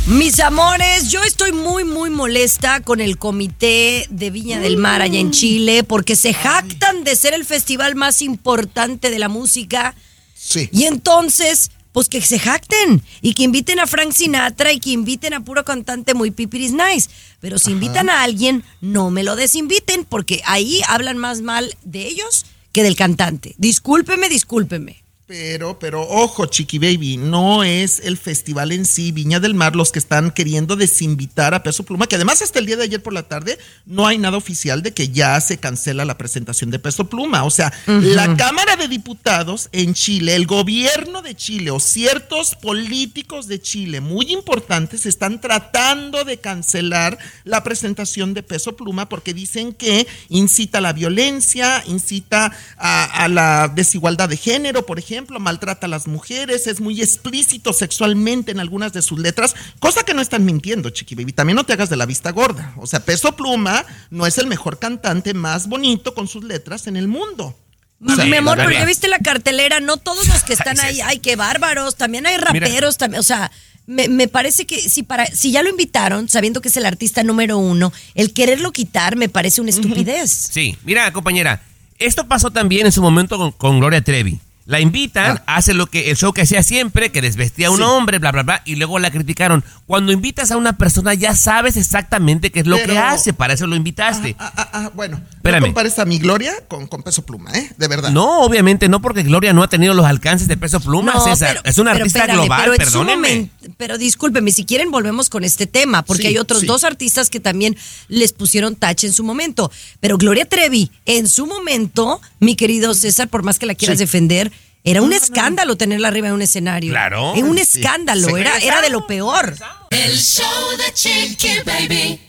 Speaker 2: Mis amores, yo estoy muy, muy molesta con el comité de Viña del Mar allá en Chile porque se jactan de ser el festival más importante de la música.
Speaker 4: Sí.
Speaker 2: Y entonces, pues que se jacten y que inviten a Frank Sinatra y que inviten a puro cantante muy pipiris nice. Pero si invitan a alguien, no me lo desinviten porque ahí hablan más mal de ellos que del cantante. Discúlpeme, discúlpeme.
Speaker 4: Pero, pero, ojo, Chiqui Baby, no es el festival en sí, Viña del Mar, los que están queriendo desinvitar a Peso Pluma, que además hasta el día de ayer por la tarde no hay nada oficial de que ya se cancela la presentación de Peso Pluma. O sea, la Cámara de Diputados en Chile, el gobierno de Chile o ciertos políticos de Chile muy importantes están tratando de cancelar la presentación de Peso Pluma porque dicen que incita a la violencia, incita a, a la desigualdad de género, por ejemplo, maltrata a las mujeres, es muy explícito sexualmente en algunas de sus letras, cosa que no están mintiendo, Chiqui Baby. También no te hagas de la vista gorda. O sea, Peso Pluma no es el mejor cantante más bonito con sus letras en el mundo.
Speaker 2: Mi- amor, pero ya viste la cartelera, no todos los que están ahí, ay, qué bárbaros, también hay raperos, también, o sea, me, me parece que si para si ya lo invitaron, sabiendo que es el artista número uno, el quererlo quitar me parece una estupidez.
Speaker 5: Sí, mira, compañera, esto pasó también en su momento con, con Gloria Trevi. La invitan, hace lo que el show que hacía siempre, que desvestía a un
Speaker 4: Sí.
Speaker 5: hombre, bla, bla, bla, y luego la criticaron. Cuando invitas a una persona ya sabes exactamente qué es lo que hace, para eso lo invitaste.
Speaker 4: Ah, ah, ah, bueno,
Speaker 5: Espérame.
Speaker 4: no compares a mi Gloria con, con Peso Pluma, ¿eh? De verdad.
Speaker 5: No, obviamente no, porque Gloria no ha tenido los alcances de peso pluma, César. es una
Speaker 2: pero
Speaker 5: artista
Speaker 2: espérame,
Speaker 5: global,
Speaker 2: pero
Speaker 5: perdónenme.
Speaker 2: momento- pero discúlpeme, si quieren volvemos con este tema, porque
Speaker 4: Sí,
Speaker 2: hay otros
Speaker 4: sí.
Speaker 2: dos artistas que también les pusieron tache en su momento. Pero Gloria Trevi, en su momento, mi querido César, por más que la quieras
Speaker 4: Sí.
Speaker 2: defender, era un escándalo tenerla arriba en un escenario.
Speaker 5: Claro.
Speaker 2: Era un escándalo,
Speaker 4: Sí.
Speaker 2: era, era de lo peor.
Speaker 3: El show de Chiqui Baby.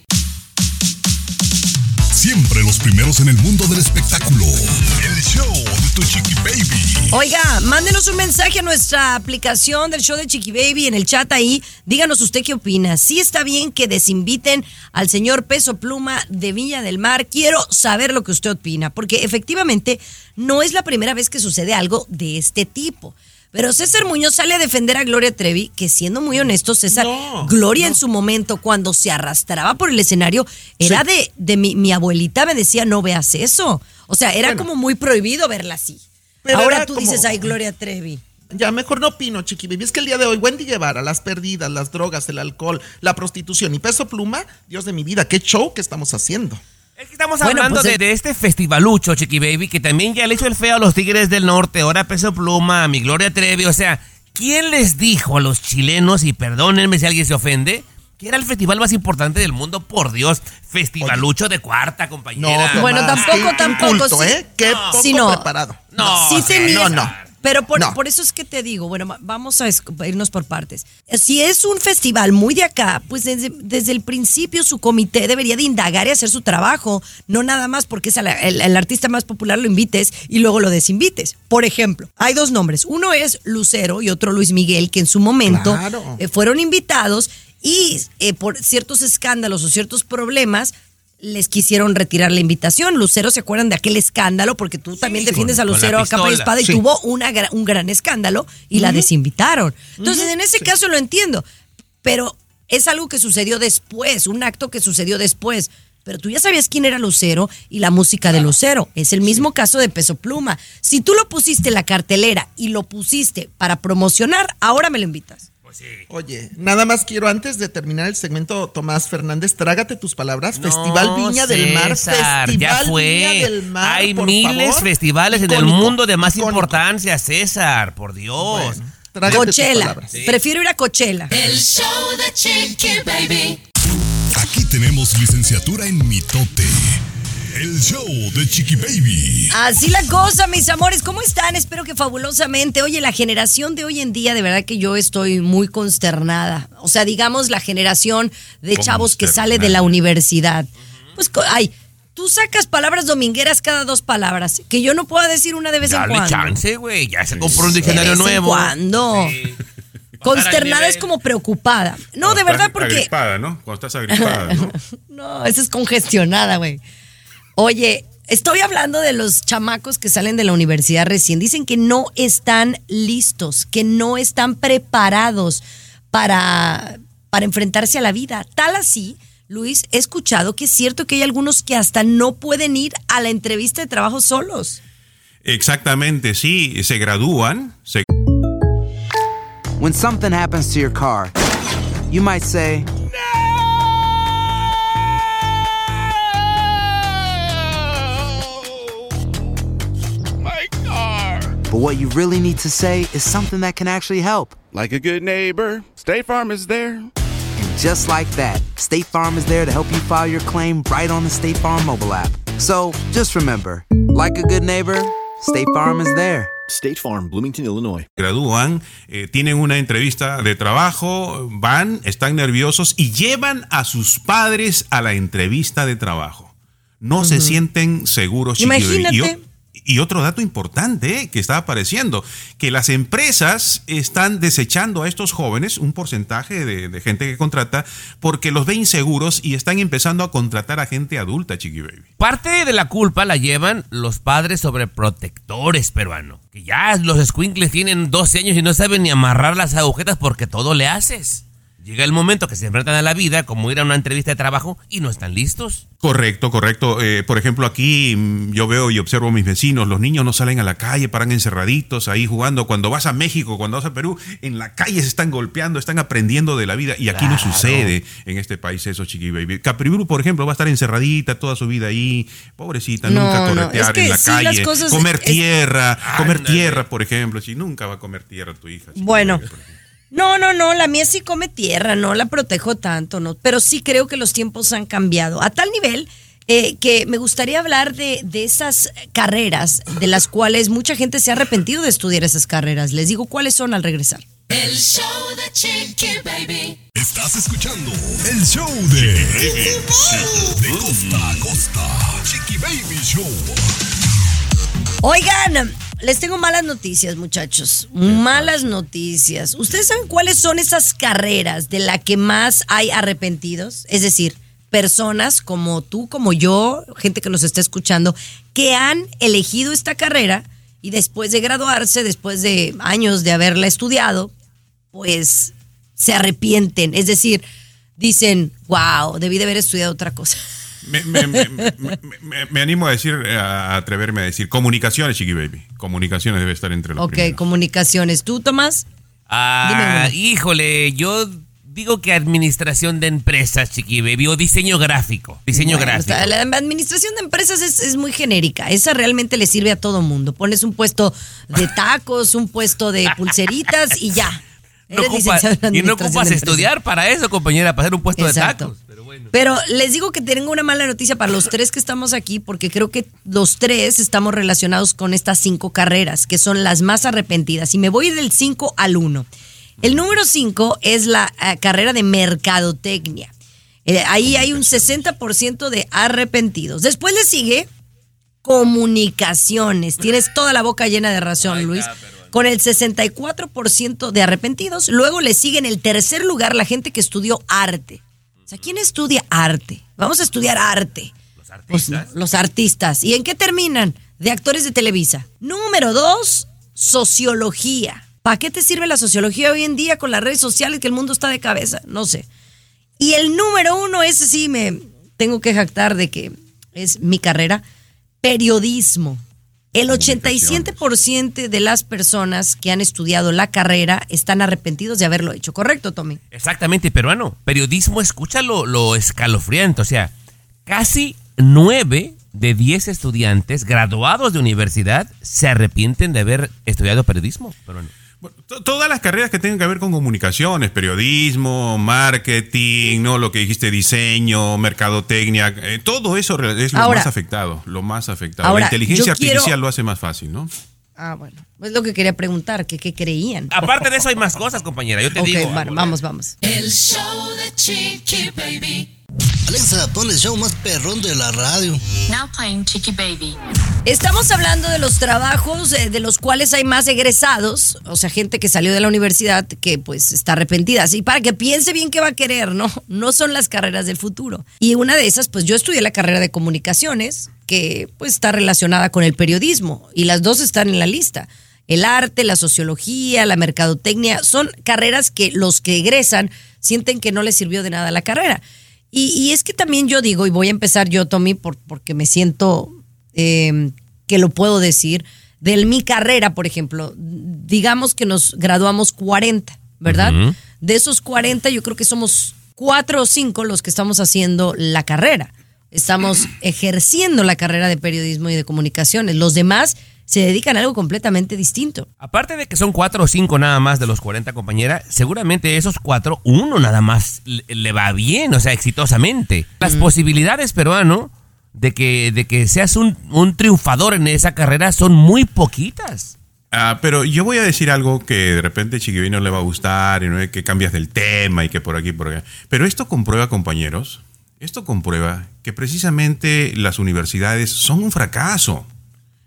Speaker 7: Siempre los primeros en el mundo del espectáculo. El show tu chiqui baby.
Speaker 2: Oiga, mándenos un mensaje a nuestra aplicación del show de Chiqui Baby en el chat ahí. Díganos usted qué opina. Si está bien que desinviten al señor Peso Pluma de Viña del Mar. Quiero saber lo que usted opina, porque efectivamente no es la primera vez que sucede algo de este tipo. Pero César Muñoz sale a defender a Gloria Trevi, que siendo muy honesto, César,
Speaker 4: No,
Speaker 2: Gloria
Speaker 4: no.
Speaker 2: en su momento, cuando se arrastraba por el escenario, era de, de mi, mi abuelita me decía, no veas eso. O sea, era
Speaker 4: Bueno.
Speaker 2: como muy prohibido verla así.
Speaker 4: Pero
Speaker 2: Ahora tú
Speaker 4: como-
Speaker 2: dices, ay, Gloria Trevi.
Speaker 4: Ya mejor no opino, Chiqui Baby. Es que el día de hoy, Wendy Guevara, las perdidas, las drogas, el alcohol, la prostitución y Peso Pluma, Dios de mi vida, qué show que estamos haciendo.
Speaker 5: Es que estamos
Speaker 2: Bueno,
Speaker 5: hablando
Speaker 2: pues
Speaker 5: de, de este festivalucho, Chiqui Baby, que también ya le hizo el feo a los Tigres del Norte, ahora Peso Pluma, a mi Gloria Trevi. O sea, ¿quién les dijo a los chilenos, y perdónenme si alguien se ofende, que era el festival más importante del mundo? Por Dios, festivalucho de cuarta, compañera.
Speaker 4: No,
Speaker 2: Bueno, tampoco,
Speaker 4: qué
Speaker 2: tampoco,
Speaker 4: inculto,
Speaker 2: sí.
Speaker 4: ¿eh? Qué
Speaker 2: No.
Speaker 4: poco
Speaker 2: Sí, no.
Speaker 4: preparado.
Speaker 5: No,
Speaker 2: sí
Speaker 5: o sea,
Speaker 2: tenía-
Speaker 4: no, no.
Speaker 2: Pero por,
Speaker 4: No.
Speaker 2: por eso es que te digo, bueno, vamos a irnos por partes. Si es un festival muy de acá, pues desde, desde el principio su comité debería de indagar y hacer su trabajo, no nada más porque es la- el, el artista más popular lo invites y luego lo desinvites. Por ejemplo, hay dos nombres, uno es Lucero y otro Luis Miguel, que en su momento
Speaker 4: Claro.
Speaker 2: eh, fueron invitados y eh, por ciertos escándalos o ciertos problemas les quisieron retirar la invitación. Lucero, ¿se acuerdan de aquel escándalo? Porque tú también
Speaker 5: sí,
Speaker 2: defiendes
Speaker 5: con-
Speaker 2: a Lucero a capa y espada y tuvo una, un gran escándalo y la desinvitaron. Entonces, en ese caso lo entiendo, pero es algo que sucedió después, un acto que sucedió después. Pero tú ya sabías quién era Lucero y la música de Lucero. Es el mismo caso de Peso Pluma. Si tú lo pusiste en la cartelera y lo pusiste para promocionar, ahora me lo invitas.
Speaker 4: Oye, nada más quiero antes de terminar el segmento, Tomás Fernández, trágate tus palabras.
Speaker 5: No,
Speaker 4: Festival Viña del Mar.
Speaker 5: César,
Speaker 4: Festival
Speaker 5: ya fue.
Speaker 4: Viña del Mar.
Speaker 5: Hay
Speaker 4: por
Speaker 5: miles
Speaker 4: favor.
Speaker 5: festivales en el mundo de más
Speaker 4: icónico.
Speaker 5: importancia, César, por Dios.
Speaker 4: Bueno, trágate tus
Speaker 2: Coachella. Prefiero ir a Coachella.
Speaker 3: El show de Chiqui Baby.
Speaker 7: Aquí tenemos licenciatura en mitote. El show de Chiqui Baby.
Speaker 2: Así la cosa, mis amores. ¿Cómo están? Espero que fabulosamente. Oye, la generación de hoy en día, de verdad que yo estoy muy consternada. O sea, digamos la generación de chavos que sale de la universidad. Pues, ay, tú sacas palabras domingueras cada dos palabras. Que yo no pueda decir una de vez en
Speaker 5: Dale
Speaker 2: cuando.
Speaker 5: chance, güey. Ya se compró un
Speaker 2: De
Speaker 5: diccionario
Speaker 2: en
Speaker 5: nuevo.
Speaker 2: cuando. Consternada es como preocupada. No, de verdad, porque.
Speaker 6: Agripada, ¿no? Cuando estás agripada, ¿no?
Speaker 2: No, esa es congestionada, güey. Oye, estoy hablando de los chamacos que salen de la universidad recién. Dicen que no están listos, que no están preparados para, para enfrentarse a la vida. Tal así, Luis, he escuchado que es cierto que hay algunos que hasta no pueden ir a la entrevista de trabajo solos.
Speaker 6: Exactamente, sí. Se gradúan, se
Speaker 9: When something happens to your car, you might say, But what you really need to say is something that can actually help.
Speaker 11: Like a good neighbor, State Farm is there.
Speaker 9: And just like that, State Farm is there to help you file your claim right on the State Farm mobile app. So just remember, like a good neighbor, State Farm is there.
Speaker 12: State Farm, Bloomington, Illinois.
Speaker 6: Gradúan, eh, tienen una entrevista de trabajo, van, están nerviosos y llevan a sus padres a la entrevista de trabajo. No se sienten seguros.
Speaker 2: Imagínate.
Speaker 6: Y o- Y otro dato importante que está apareciendo, que las empresas están desechando a estos jóvenes, un porcentaje de, de gente que contrata, porque los ve inseguros y están empezando a contratar a gente adulta, Chiqui Baby.
Speaker 5: Parte de la culpa la llevan los padres sobreprotectores peruanos. Que ya los squinkles tienen 12 años y no saben ni amarrar las agujetas porque todo le haces. Llega el momento que se enfrentan a la vida, como ir a una entrevista de trabajo, y no están listos.
Speaker 6: Correcto, correcto. Eh, por ejemplo, aquí mm, yo veo y observo a mis vecinos, los niños no salen a la calle, paran encerraditos ahí jugando. Cuando vas a México, cuando vas a Perú, en la calle se están golpeando, están aprendiendo de la vida. Y aquí no sucede en este país eso, chiqui baby. Capriburu, por ejemplo, va a estar encerradita toda su vida ahí, pobrecita,
Speaker 2: No,
Speaker 6: nunca
Speaker 2: no,
Speaker 6: corretear
Speaker 2: es que
Speaker 6: en la
Speaker 2: sí, las
Speaker 6: calle,
Speaker 2: cosas
Speaker 6: comer
Speaker 2: es-
Speaker 6: tierra, comer
Speaker 5: Ándale.
Speaker 6: tierra, por ejemplo. Si nunca va a comer tierra tu hija. chiqui
Speaker 2: Bueno.
Speaker 6: baby.
Speaker 2: No, no, no, la mía sí come tierra, no la protejo tanto, ¿no? Pero sí creo que los tiempos han cambiado. A tal nivel eh, que me gustaría hablar de, de esas carreras de las cuales mucha gente se ha arrepentido de estudiar esas carreras. Les digo cuáles son al regresar.
Speaker 3: El show de Chiqui Baby.
Speaker 7: Estás escuchando el show de De costa a costa. Chiqui Baby Show.
Speaker 2: Oigan, les tengo malas noticias, muchachos. Malas noticias. ¿Ustedes saben cuáles son esas carreras de la que más hay arrepentidos? Es decir, personas como tú, como yo, gente que nos está escuchando, que han elegido esta carrera y después de graduarse, después de años de haberla estudiado, pues se arrepienten. Es decir, dicen, wow, debí de haber estudiado otra cosa.
Speaker 6: Me, me- me- me- me- me animo a decir, a atreverme a decir, comunicaciones, chiqui baby. Comunicaciones debe estar entre los
Speaker 2: Ok,
Speaker 6: primeros.
Speaker 2: comunicaciones. ¿Tú, Tomás?
Speaker 5: Ah, híjole, yo digo que administración de empresas, chiqui baby, o diseño gráfico. Diseño
Speaker 2: Bueno,
Speaker 5: gráfico.
Speaker 2: la administración de empresas es, es muy genérica. Esa realmente le sirve a todo mundo. Pones un puesto de tacos, un puesto de pulseritas y ya.
Speaker 5: No y no ocupas estudiar para eso, compañera, para hacer un puesto
Speaker 2: Exacto.
Speaker 5: de tacos. Pero bueno.
Speaker 2: Pero les digo que tengo una mala noticia para los tres que estamos aquí, porque creo que los tres estamos relacionados con estas cinco carreras, que son las más arrepentidas. Y me voy del 5 al 1. El número 5 es la eh, carrera de mercadotecnia. Eh, ahí hay un 60% de arrepentidos. Después le sigue comunicaciones. Tienes toda la boca llena de razón, Luis. Con el 64% de arrepentidos. Luego le sigue en el tercer lugar la gente que estudió arte. O sea, ¿quién estudia arte? Vamos a estudiar arte. Los artistas. los artistas. ¿Y en qué terminan? De actores de Televisa. Número dos, sociología. ¿Para qué te sirve la sociología hoy en día con las redes sociales que el mundo está de cabeza? No sé. Y el número uno, ese sí me tengo que jactar de que es mi carrera, periodismo. El 87% de las personas que han estudiado la carrera están arrepentidos de haberlo hecho. ¿Correcto, Tommy?
Speaker 5: Exactamente, peruano. Periodismo, escucha lo, lo escalofriante. O sea, casi nueve de 10 estudiantes graduados de universidad se arrepienten de haber estudiado periodismo. Peruano.
Speaker 6: To- Todas las carreras que tengan que ver con comunicaciones, periodismo, marketing, no lo que dijiste, diseño, mercadotecnia, eh, todo eso es lo
Speaker 2: Ahora-
Speaker 6: más afectado, lo más afectado.
Speaker 2: Ahora,
Speaker 6: la inteligencia
Speaker 2: quiero-
Speaker 6: artificial lo hace más fácil, ¿no?
Speaker 2: Ah, bueno. Es lo que quería preguntar, que qué creían.
Speaker 5: Aparte de eso hay más cosas, compañera. Yo te
Speaker 2: Ok,
Speaker 5: digo.
Speaker 2: bueno, vamos, vamos.
Speaker 3: El show de Chiqui Baby.
Speaker 8: Alexa, pon el show más perrón de la radio.
Speaker 10: Now playing Chiqui Baby.
Speaker 2: Estamos hablando de los trabajos eh, de los cuales hay más egresados, o sea, gente que salió de la universidad que pues está arrepentida. Así para que piense bien qué va a querer, ¿no? No son las carreras del futuro. Y una de esas, pues yo estudié la carrera de comunicaciones, que pues está relacionada con el periodismo, y las dos están en la lista. El arte, la sociología, la mercadotecnia, son carreras que los que egresan sienten que no les sirvió de nada la carrera. Y, y es que también yo digo, y voy a empezar yo, Tommy, por, porque me siento eh, que lo puedo decir, de mi carrera, por ejemplo, digamos que nos graduamos 40, ¿verdad? De esos 40, yo creo que somos cuatro o cinco los que estamos haciendo la carrera. Estamos ejerciendo la carrera de periodismo y de comunicaciones. Los demás se dedican a algo completamente distinto.
Speaker 5: Aparte de que son cuatro o cinco nada más de los 40 compañeras, seguramente esos cuatro, uno nada más le, le va bien, o sea, exitosamente. Las posibilidades, peruano, de que, de que seas un, un triunfador en esa carrera son muy poquitas.
Speaker 6: Ah, pero yo voy a decir algo que de repente Chiquibaby no le va a gustar y no es que cambias del tema y que por aquí por allá. Pero esto comprueba, compañeros, esto comprueba que precisamente las universidades son un fracaso.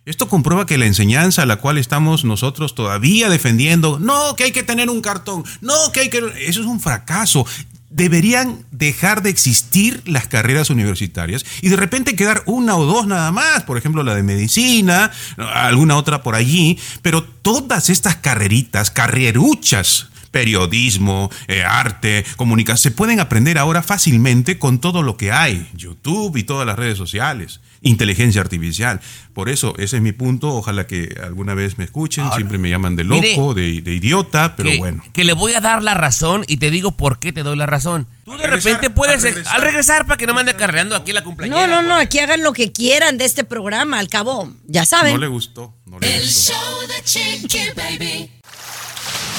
Speaker 6: Esto comprueba que la enseñanza a la cual estamos nosotros todavía defendiendo, no, que hay que tener un cartón, no, que hay que... Eso es un fracaso. Deberían dejar de existir las carreras universitarias y de repente quedar una o dos nada más, por ejemplo la de medicina, alguna otra por allí, pero todas estas carreritas, carreruchas, periodismo, eh, arte, comunicación, se pueden aprender ahora fácilmente con todo lo que hay, YouTube y todas las redes sociales, inteligencia artificial. Por eso, ese es mi punto, ojalá que alguna vez me escuchen, siempre me llaman de
Speaker 5: Mire,
Speaker 6: loco, de, de idiota, pero
Speaker 5: que,
Speaker 6: bueno.
Speaker 5: que le voy a dar la razón y te digo por qué te doy la razón. Tú de
Speaker 6: regresar,
Speaker 5: repente puedes,
Speaker 6: al regresar.
Speaker 5: al regresar para que no me ande carreando aquí la cumpleañera.
Speaker 2: No, no, no, aquí hagan lo que quieran de este programa, al cabo, ya saben.
Speaker 6: No le gustó, no le
Speaker 3: El
Speaker 6: gustó.
Speaker 3: show de Chiqui Baby.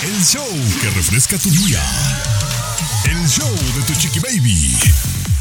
Speaker 7: El show que refresca tu día. El show de tu chiqui baby.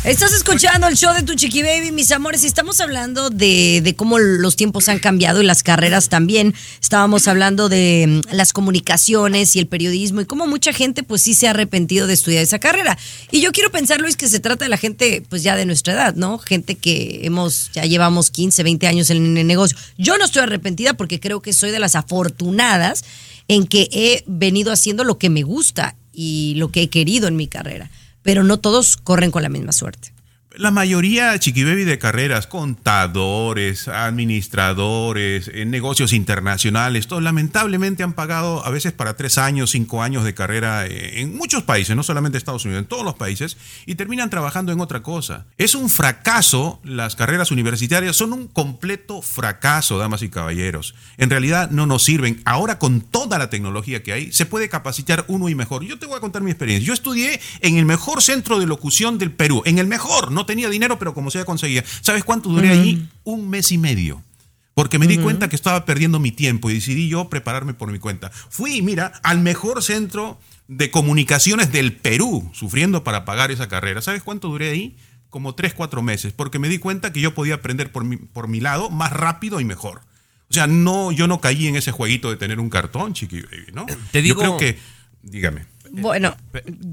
Speaker 2: Estás escuchando el show de tu chiqui baby, mis amores, estamos hablando de, de cómo los tiempos han cambiado y las carreras también. Estábamos hablando de mm, las comunicaciones y el periodismo y cómo mucha gente pues sí se ha arrepentido de estudiar esa carrera. Y yo quiero pensar, Luis, que se trata de la gente pues ya de nuestra edad, ¿no? Gente que hemos, ya llevamos 15, 20 años en el negocio. Yo no estoy arrepentida porque creo que soy de las afortunadas en que he venido haciendo lo que me gusta y lo que he querido en mi carrera. Pero no todos corren con la misma suerte.
Speaker 6: La mayoría, chiquibaby, de carreras, contadores, administradores, en negocios internacionales, todos lamentablemente han pagado a veces para tres años, cinco años de carrera eh, en muchos países, no solamente Estados Unidos, en todos los países, y terminan trabajando en otra cosa. Es un fracaso, las carreras universitarias son un completo fracaso, damas y caballeros. En realidad no nos sirven. Ahora con toda la tecnología que hay, se puede capacitar uno y mejor. Yo te voy a contar mi experiencia. Yo estudié en el mejor centro de locución del Perú, en el mejor, no tenía dinero, pero como sea conseguía. ¿Sabes cuánto duré allí? Un mes y medio. Porque me di cuenta que estaba perdiendo mi tiempo y decidí yo prepararme por mi cuenta. Fui, mira, al mejor centro de comunicaciones del Perú, sufriendo para pagar esa carrera. ¿Sabes cuánto duré ahí? Como tres, cuatro meses, porque me di cuenta que yo podía aprender por mi, por mi lado más rápido y mejor. O sea, no, yo no caí en ese jueguito de tener un cartón, chiqui baby, ¿no?
Speaker 5: Te digo-
Speaker 6: Yo creo que, dígame.
Speaker 2: Bueno,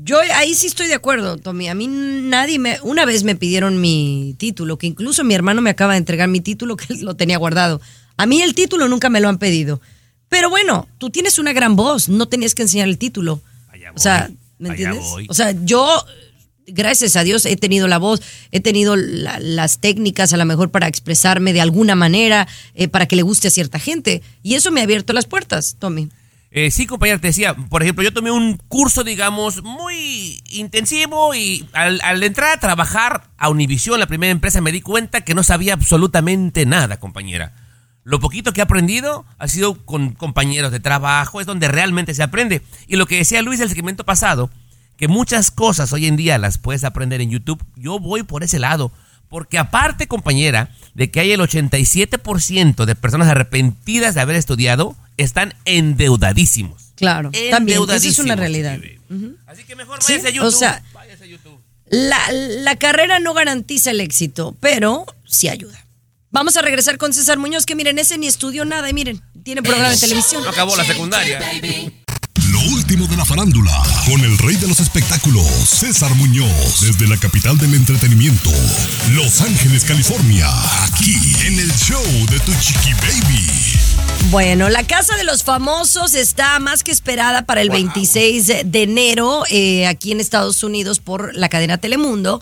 Speaker 2: yo ahí sí estoy de acuerdo, Tommy. A mí nadie me. Una vez me pidieron mi título, que incluso mi hermano me acaba de entregar mi título, que él lo tenía guardado. A mí el título nunca me lo han pedido. Pero bueno, tú tienes una gran voz, no tenías que enseñar el título. O sea, ¿me
Speaker 5: allá
Speaker 2: entiendes?
Speaker 5: voy.
Speaker 2: O sea, yo, gracias a Dios, he tenido la voz, he tenido la- las técnicas a lo mejor para expresarme de alguna manera, eh, para que le guste a cierta gente. Y eso me ha abierto las puertas, Tommy.
Speaker 5: Eh, sí, compañero, te decía, por ejemplo, yo tomé un curso, digamos, muy intensivo y al, al entrar a trabajar a Univision, la primera empresa, me di cuenta que no sabía absolutamente nada, compañera. Lo poquito que he aprendido ha sido con compañeros de trabajo, es donde realmente se aprende. Y lo que decía Luis el segmento pasado, que muchas cosas hoy en día las puedes aprender en YouTube, yo voy por ese lado. Porque aparte, compañera, de que hay el 87% de personas arrepentidas de haber estudiado, están endeudadísimos.
Speaker 2: Claro, también, esa es una realidad.
Speaker 5: Así que mejor
Speaker 2: Sí,
Speaker 5: váyase a YouTube.
Speaker 2: o sea,
Speaker 5: váyase a YouTube.
Speaker 2: La, la carrera no garantiza el éxito, pero sí ayuda. Vamos a regresar con César Muñoz, que miren, ese ni estudió nada y miren, tiene programa de televisión.
Speaker 5: No acabó la secundaria.
Speaker 7: Lo último de la farándula, con el rey de los espectáculos, César Muñoz, desde la capital del entretenimiento, Los Ángeles, California, aquí en el show de Tu Chiqui Baby.
Speaker 2: Bueno, la Casa de los Famosos está más que esperada para el 26 de enero eh, aquí en Estados Unidos por la cadena Telemundo.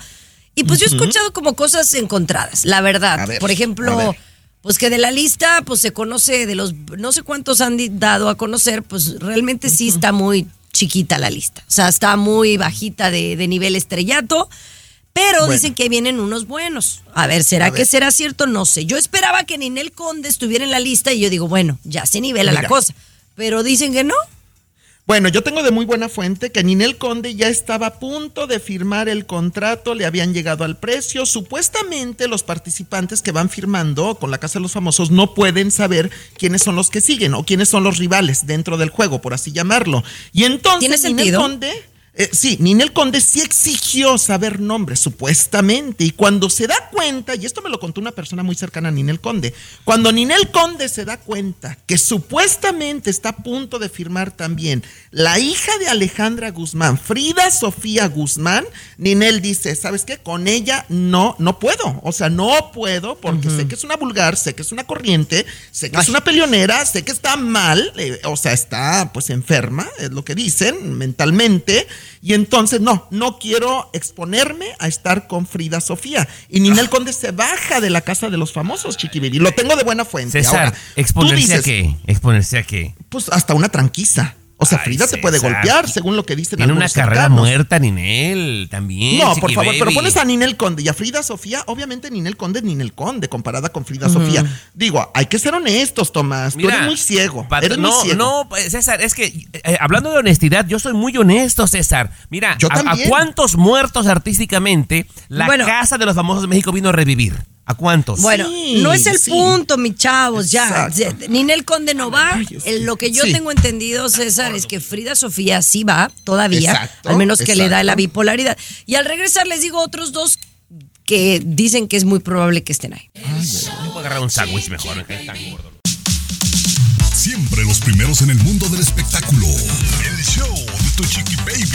Speaker 2: Y pues yo he escuchado como cosas encontradas, la verdad.
Speaker 13: Ver,
Speaker 2: por ejemplo, pues que de la lista, pues se conoce de los, no sé cuántos han dado a conocer, pues realmente sí está muy chiquita la lista. O sea, está muy bajita de, de nivel estrellato. Pero
Speaker 13: Bueno.
Speaker 2: dicen que vienen unos buenos. A ver, ¿será
Speaker 13: A
Speaker 2: que
Speaker 13: ver.
Speaker 2: será cierto? No sé. Yo esperaba que Ninel Conde estuviera en la lista y yo digo, bueno, ya se nivela la cosa. Pero dicen que no.
Speaker 4: Bueno, yo tengo de muy buena fuente que Ninel Conde ya estaba a punto de firmar el contrato, le habían llegado al precio. Supuestamente los participantes que van firmando con la Casa de los Famosos no pueden saber quiénes son los que siguen o quiénes son los rivales dentro del juego, por así llamarlo. Y entonces
Speaker 2: ¿Tiene
Speaker 4: Ninel? Conde eh, sí, Ninel Conde sí exigió saber nombres, supuestamente. Y cuando se da cuenta, y esto me lo contó una persona muy cercana a Ninel Conde, cuando Ninel Conde se da cuenta que supuestamente está a punto de firmar también la hija de Alejandra Guzmán, Frida Sofía Guzmán, Ninel dice, ¿sabes qué? Con ella no, no puedo. O sea, no puedo porque sé que es una vulgar, sé que es una corriente, sé que es una peleonera, sé que está mal, eh, o sea, está pues enferma, es lo que dicen, mentalmente. Y entonces, no, no quiero exponerme a estar con Frida Sofía. Y Ninel Conde se baja de la casa de los famosos, Chiquibiri. Lo tengo de buena fuente.
Speaker 5: César,
Speaker 4: Ahora,
Speaker 5: ¿exponerse
Speaker 4: dices,
Speaker 5: a qué? ¿Exponerse a qué?
Speaker 4: Pues hasta una tranquiza. O sea, Frida te puede
Speaker 5: César.
Speaker 4: golpear, según lo que dicen
Speaker 5: Tiene una carrera
Speaker 4: cercanos.
Speaker 5: muerta, Ninel, también.
Speaker 4: No,
Speaker 5: Chiqui
Speaker 4: por favor, pero pones a Ninel Conde y a Frida Sofía, obviamente Ninel Conde es Ninel Conde comparada con Frida. Sofía. Digo, hay que ser honestos, Tomás. Tú eres muy ciego. Eres
Speaker 5: no,
Speaker 4: muy ciego.
Speaker 5: no, pues, César, es que eh, hablando de honestidad, yo soy muy honesto, César. Mira,
Speaker 4: Yo
Speaker 5: a- a, cuántos muertos artísticamente la
Speaker 2: Bueno.
Speaker 5: Casa de los Famosos de México vino a revivir? ¿A cuántos?
Speaker 2: Bueno, no es el punto, mi chavos, ya.
Speaker 5: Exacto.
Speaker 2: Ninel Conde no va. El- lo que yo
Speaker 5: Sí.
Speaker 2: tengo entendido, César, es que Frida Sofía sí va todavía,
Speaker 4: Exacto,
Speaker 2: al menos que le da la bipolaridad. Y al regresar les digo otros dos que dicen que es muy probable que estén ahí.
Speaker 5: Yo voy a agarrar un sándwich mejor, que es tan gordo.
Speaker 7: Siempre los primeros en el mundo del espectáculo. El show de tu chiqui baby.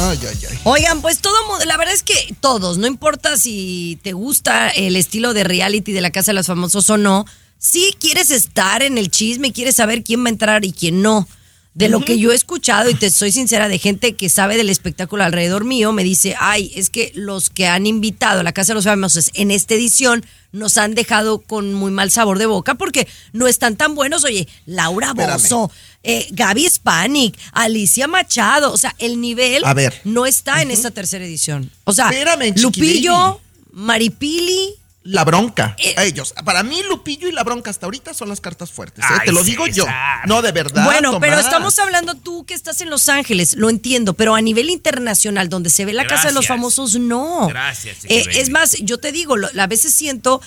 Speaker 4: Ay, ay, ay.
Speaker 2: Oigan, pues todo mundo, la verdad es que todos, no importa si te gusta el estilo de reality de la Casa de los Famosos o no, si quieres estar en el chisme, quieres saber quién va a entrar y quién no. De lo que yo he escuchado, y te soy sincera, de gente que sabe del espectáculo alrededor mío, me dice, ay, es que los que han invitado a la Casa de los Famosos en esta edición nos han dejado con muy mal sabor de boca porque no están tan buenos. Oye, Laura. Bozo, eh, Gaby Spanik, Alicia Machado, o sea, el nivel
Speaker 4: A ver.
Speaker 2: no está en esta tercera edición. O sea,
Speaker 4: Espérame,
Speaker 2: Lupillo, Maripili,
Speaker 4: La bronca.
Speaker 2: Eh,
Speaker 4: a ellos. Para mí, Lupillo y la bronca hasta ahorita son las cartas fuertes. ¿eh?
Speaker 5: Ay,
Speaker 4: Te lo digo yo. No, de verdad.
Speaker 2: Bueno, pero estamos hablando tú que estás en Los Ángeles, lo entiendo, pero a nivel internacional, donde se ve la casa de los famosos, no.
Speaker 5: Gracias,
Speaker 2: Eh, es más, yo te digo, lo- a veces siento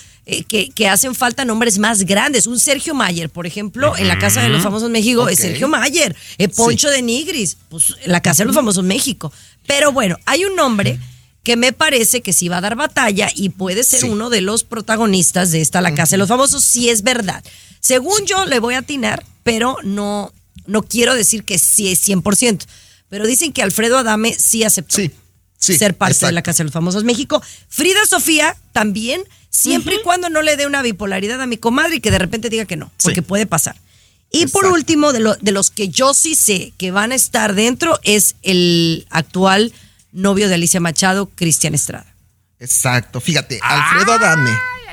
Speaker 2: que, que hacen falta nombres más grandes. Un Sergio Mayer, por ejemplo, en la casa de los famosos México, es. Sergio Mayer. Poncho de Nigris, pues en la casa de los famosos México. Pero bueno, hay un nombre que me parece que sí va a dar batalla y puede ser
Speaker 4: Sí.
Speaker 2: uno de los protagonistas de esta La Casa de los Famosos, si es verdad. Según yo, le voy a atinar, pero no, no quiero decir que sí es 100%. Pero dicen que Alfredo Adame sí aceptó
Speaker 4: Sí, sí,
Speaker 2: ser parte de la Casa de los Famosos México. Frida Sofía también, siempre y cuando no le dé una bipolaridad a mi comadre y que de repente diga que no, porque
Speaker 4: Sí.
Speaker 2: puede pasar. Y por último, de, lo- de los que yo sí sé que van a estar dentro, es el actual novio de Alicia Machado, Cristian Estrada.
Speaker 4: Exacto. Fíjate, Alfredo Adame.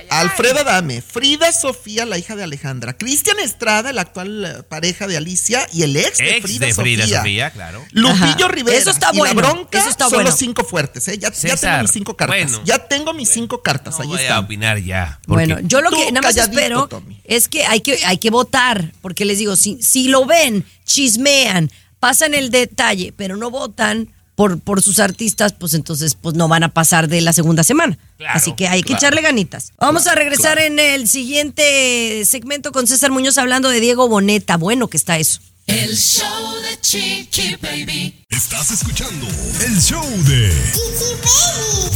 Speaker 4: Alfredo Adame, Frida Sofía, la hija de Alejandra, Cristian Estrada, la actual eh, pareja de Alicia y el ex, de
Speaker 5: Ex
Speaker 4: Frida,
Speaker 5: de Frida
Speaker 4: Sofía.
Speaker 5: Sofía, claro.
Speaker 4: Lupillo
Speaker 2: Ajá.
Speaker 4: Rivera
Speaker 2: Eso está
Speaker 4: y
Speaker 2: bueno,
Speaker 4: la bronca
Speaker 2: eso está
Speaker 4: son
Speaker 2: bueno.
Speaker 4: los cinco fuertes. ¿eh? Ya, tengo mis cinco cartas.
Speaker 5: bueno.
Speaker 4: Ya tengo mis cinco cartas.
Speaker 5: No
Speaker 4: ahí
Speaker 5: voy a opinar ya.
Speaker 2: Bueno, yo lo que nada más espero
Speaker 4: Tommy.
Speaker 2: es que hay que, hay que votar, porque les digo, si, si lo ven, chismean, pasan el detalle, pero no votan por, por sus artistas, pues entonces pues no van a pasar de la segunda semana.
Speaker 5: Claro,
Speaker 2: Así que hay que
Speaker 4: claro.
Speaker 2: echarle ganitas. Vamos a regresar en el siguiente segmento con César Muñoz hablando de Diego Boneta. Bueno que está eso.
Speaker 3: El show de Chiqui Baby.
Speaker 7: Estás escuchando el show de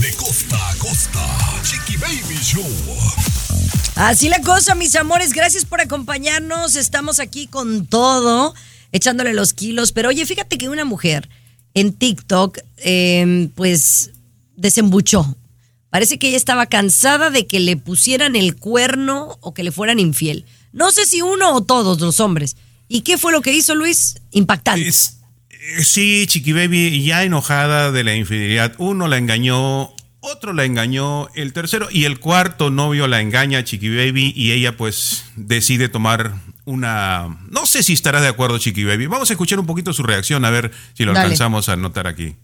Speaker 7: De costa a costa. Chiqui Baby Show.
Speaker 2: Así la cosa, mis amores. Gracias por acompañarnos. Estamos aquí con todo, echándole los kilos. Pero oye, fíjate que una mujer en TikTok, eh, pues, desembuchó. Parece que ella estaba cansada de que le pusieran el cuerno o que le fueran infiel. No sé si uno o todos los hombres. ¿Y qué fue lo que hizo Luis? Impactante.
Speaker 6: Eh, sí, Chiqui Baby, ya enojada de la infidelidad. Uno la engañó, otro la engañó, el tercero y el cuarto novio la engaña a Chiqui Baby y ella pues decide tomar una... No sé si estará de acuerdo Chiqui Baby. Vamos a escuchar un poquito su reacción a ver si lo
Speaker 2: Dale.
Speaker 6: alcanzamos a notar aquí.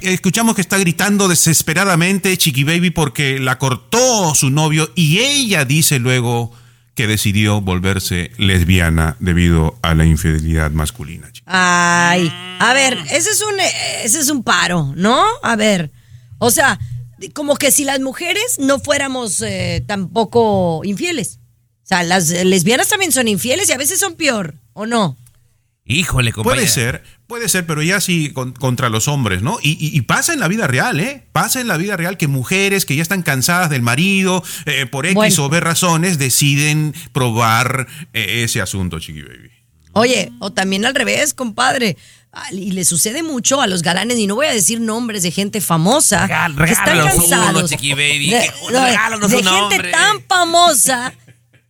Speaker 6: Escuchamos que está gritando desesperadamente Chiqui Baby porque la cortó su novio y ella dice luego que decidió volverse lesbiana debido a la infidelidad masculina.
Speaker 2: Ay, a ver, ese es un ese es un paro, ¿no? A ver, o sea, como que si las mujeres no fuéramos eh, tampoco infieles. O sea, las lesbianas también son infieles y a veces son peor, ¿o no?
Speaker 5: Híjole, compañera.
Speaker 6: Puede ser, puede ser, pero ya sí con- contra los hombres, ¿no? Y, y- y pasa en la vida real, ¿eh? Pasa en la vida real que mujeres que ya están cansadas del marido, eh, por X
Speaker 2: Bueno.
Speaker 6: o B razones, deciden probar eh, ese asunto, Chiqui Baby.
Speaker 2: Oye, o también al revés, compadre. Ah, Y le sucede mucho a los galanes, y no voy a decir nombres de gente famosa
Speaker 5: Regal-
Speaker 2: que están
Speaker 5: uno,
Speaker 2: cansados.
Speaker 5: Chiqui Baby.
Speaker 2: De,
Speaker 5: Que-
Speaker 2: no, de gente
Speaker 5: nombre.
Speaker 2: tan famosa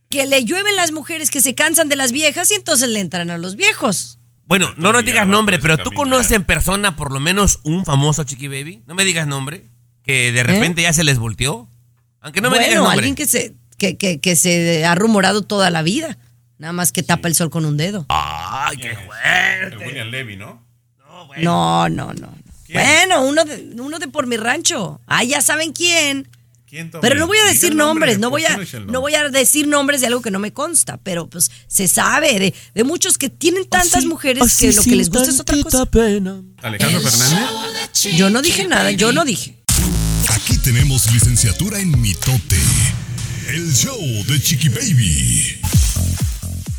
Speaker 2: que le llueven las mujeres que se cansan de las viejas y entonces le entran a los viejos.
Speaker 5: Bueno, no nos digas nombre, pero tú conoces en persona por lo menos un famoso Chiqui Baby. No me digas nombre. Que de repente ya se les volteó. Aunque no me digas
Speaker 2: ¿Eh? bueno,
Speaker 5: nombre.
Speaker 2: alguien que se, que, que, que se ha rumorado toda la vida. Nada más que tapa el sol con un dedo.
Speaker 5: Ay, qué fuerte.
Speaker 6: William Levy, ¿no?
Speaker 2: No, no, no. Bueno, uno de, uno de por mi rancho. Ah, ya saben quién. Pero no voy a decir
Speaker 6: el nombre,
Speaker 2: nombres, no
Speaker 6: ¿por
Speaker 2: voy a,
Speaker 6: no el
Speaker 2: no voy a decir nombres de algo que no me consta, pero pues se sabe de, de muchos que tienen tantas mujeres que lo que les gusta es otra cosa.
Speaker 6: Alejandro Fernández.
Speaker 2: Yo no dije nada, yo no dije.
Speaker 7: Aquí tenemos licenciatura en mitote. El show de Chiqui Baby.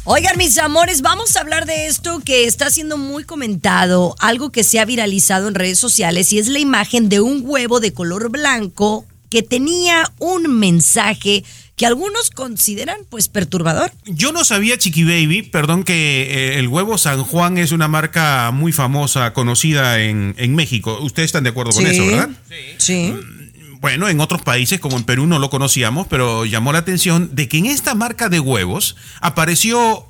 Speaker 2: Oigan, mis amores, vamos a hablar de esto que está siendo muy comentado, algo que se ha viralizado en redes sociales y es la imagen de un huevo de color blanco que tenía un mensaje que algunos consideran pues perturbador.
Speaker 6: Yo no sabía, Chiqui Baby, perdón, que eh, el huevo San Juan es una marca muy famosa, conocida en, en México. Ustedes están de acuerdo con
Speaker 2: Sí.
Speaker 6: eso, ¿verdad?
Speaker 2: Sí.
Speaker 6: Bueno, en otros países, como en Perú, no lo conocíamos, pero llamó la atención de que en esta marca de huevos apareció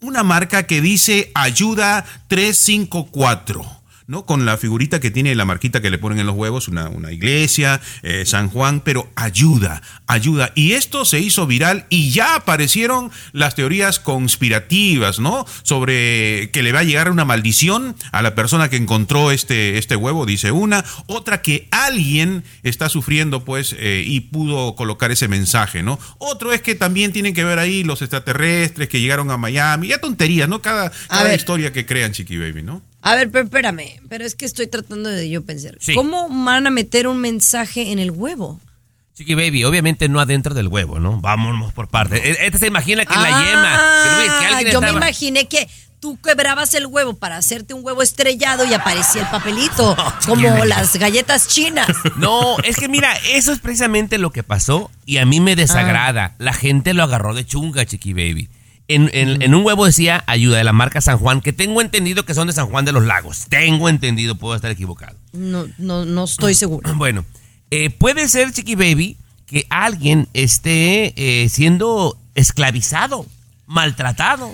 Speaker 6: una marca que dice Ayuda 354. ¿No? Con la figurita que tiene la marquita que le ponen en los huevos, una, una iglesia, eh, San Juan, pero ayuda, ayuda. Y esto se hizo viral y ya aparecieron las teorías conspirativas, ¿no? Sobre que le va a llegar una maldición a la persona que encontró este, este huevo, dice una. Otra que alguien está sufriendo, pues, eh, y pudo colocar ese mensaje, ¿no? Otro es que también tienen que ver ahí los extraterrestres que llegaron a Miami. Ya tonterías, ¿no? Cada, cada historia que crean, Chiqui Baby, ¿no?
Speaker 2: A ver, pero espérame, pero es que estoy tratando de yo pensar.
Speaker 5: Sí.
Speaker 2: ¿Cómo van a meter un mensaje en el huevo?
Speaker 5: Chiqui Baby, obviamente no adentro del huevo, ¿no? Vámonos por partes. E- Este se imagina que en la yema. que
Speaker 2: Ah,
Speaker 5: alguien
Speaker 2: yo me imaginé que tú quebrabas el huevo para hacerte un huevo estrellado y aparecía el papelito, como las galletas chinas.
Speaker 5: No, es que mira, eso es precisamente lo que pasó y a mí me desagrada. La gente lo agarró de chunga, Chiqui Baby. En, en- en un huevo decía ayuda de la marca San Juan, que tengo entendido que son de San Juan de los Lagos. Tengo entendido, puedo estar equivocado.
Speaker 2: No, no, no estoy seguro.
Speaker 5: Bueno, eh, puede ser, Chiqui Baby, que alguien esté eh, siendo esclavizado, maltratado.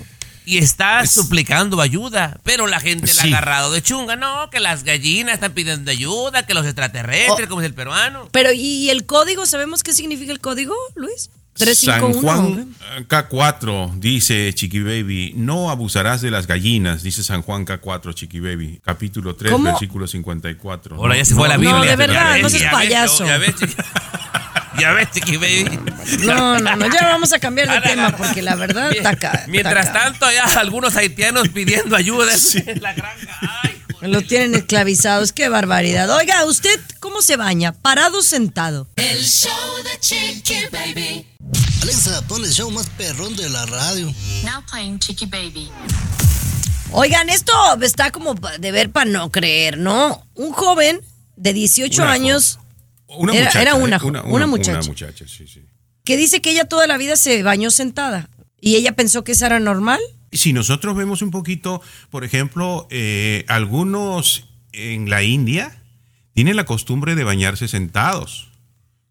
Speaker 5: Y está suplicando ayuda, pero la gente la ha
Speaker 6: Sí.
Speaker 5: agarrado de chunga. No, que las gallinas están pidiendo ayuda, que los extraterrestres,
Speaker 2: Oh.
Speaker 5: como es el peruano.
Speaker 2: Pero, ¿y el código? ¿Sabemos qué significa el código, Luis?
Speaker 6: San
Speaker 2: 351.
Speaker 6: Juan eh, K4, dice Chiqui Baby, no abusarás de las gallinas, dice San Juan K4, Chiqui Baby, capítulo 3,
Speaker 2: ¿Cómo?
Speaker 6: versículo 54.
Speaker 5: Ahora ya se fue la Biblia.
Speaker 2: No, de
Speaker 5: Ya
Speaker 2: verdad,
Speaker 5: ves,
Speaker 2: no seas payaso.
Speaker 5: Ya ves, Chiqui, ya ves, Chiqui Baby.
Speaker 2: No, no, no, ya vamos a cambiar de tema porque la verdad está acá.
Speaker 5: Mientras
Speaker 2: acá.
Speaker 5: tanto, ya algunos haitianos pidiendo ayuda en la granja. Ay,
Speaker 2: Lo tienen esclavizados, qué barbaridad. Oiga, ¿usted cómo se baña? ¿Parado o sentado?
Speaker 3: El show de Chiqui Baby.
Speaker 8: Alexa, pon el show más perrón de la radio.
Speaker 10: Now playing Chicky Baby.
Speaker 2: Oigan, esto está como de ver para no creer, ¿no? Un joven de 18
Speaker 6: Una
Speaker 2: años
Speaker 6: Una
Speaker 2: Era-
Speaker 6: muchacha.
Speaker 2: era
Speaker 6: ¿eh?
Speaker 2: una jo- una muchacha.
Speaker 6: Una muchacha, sí, sí.
Speaker 2: que dice que ella toda la vida se bañó sentada y ella pensó que eso era normal.
Speaker 6: Si nosotros vemos un poquito, por ejemplo, eh, algunos en la India tienen la costumbre de bañarse sentados.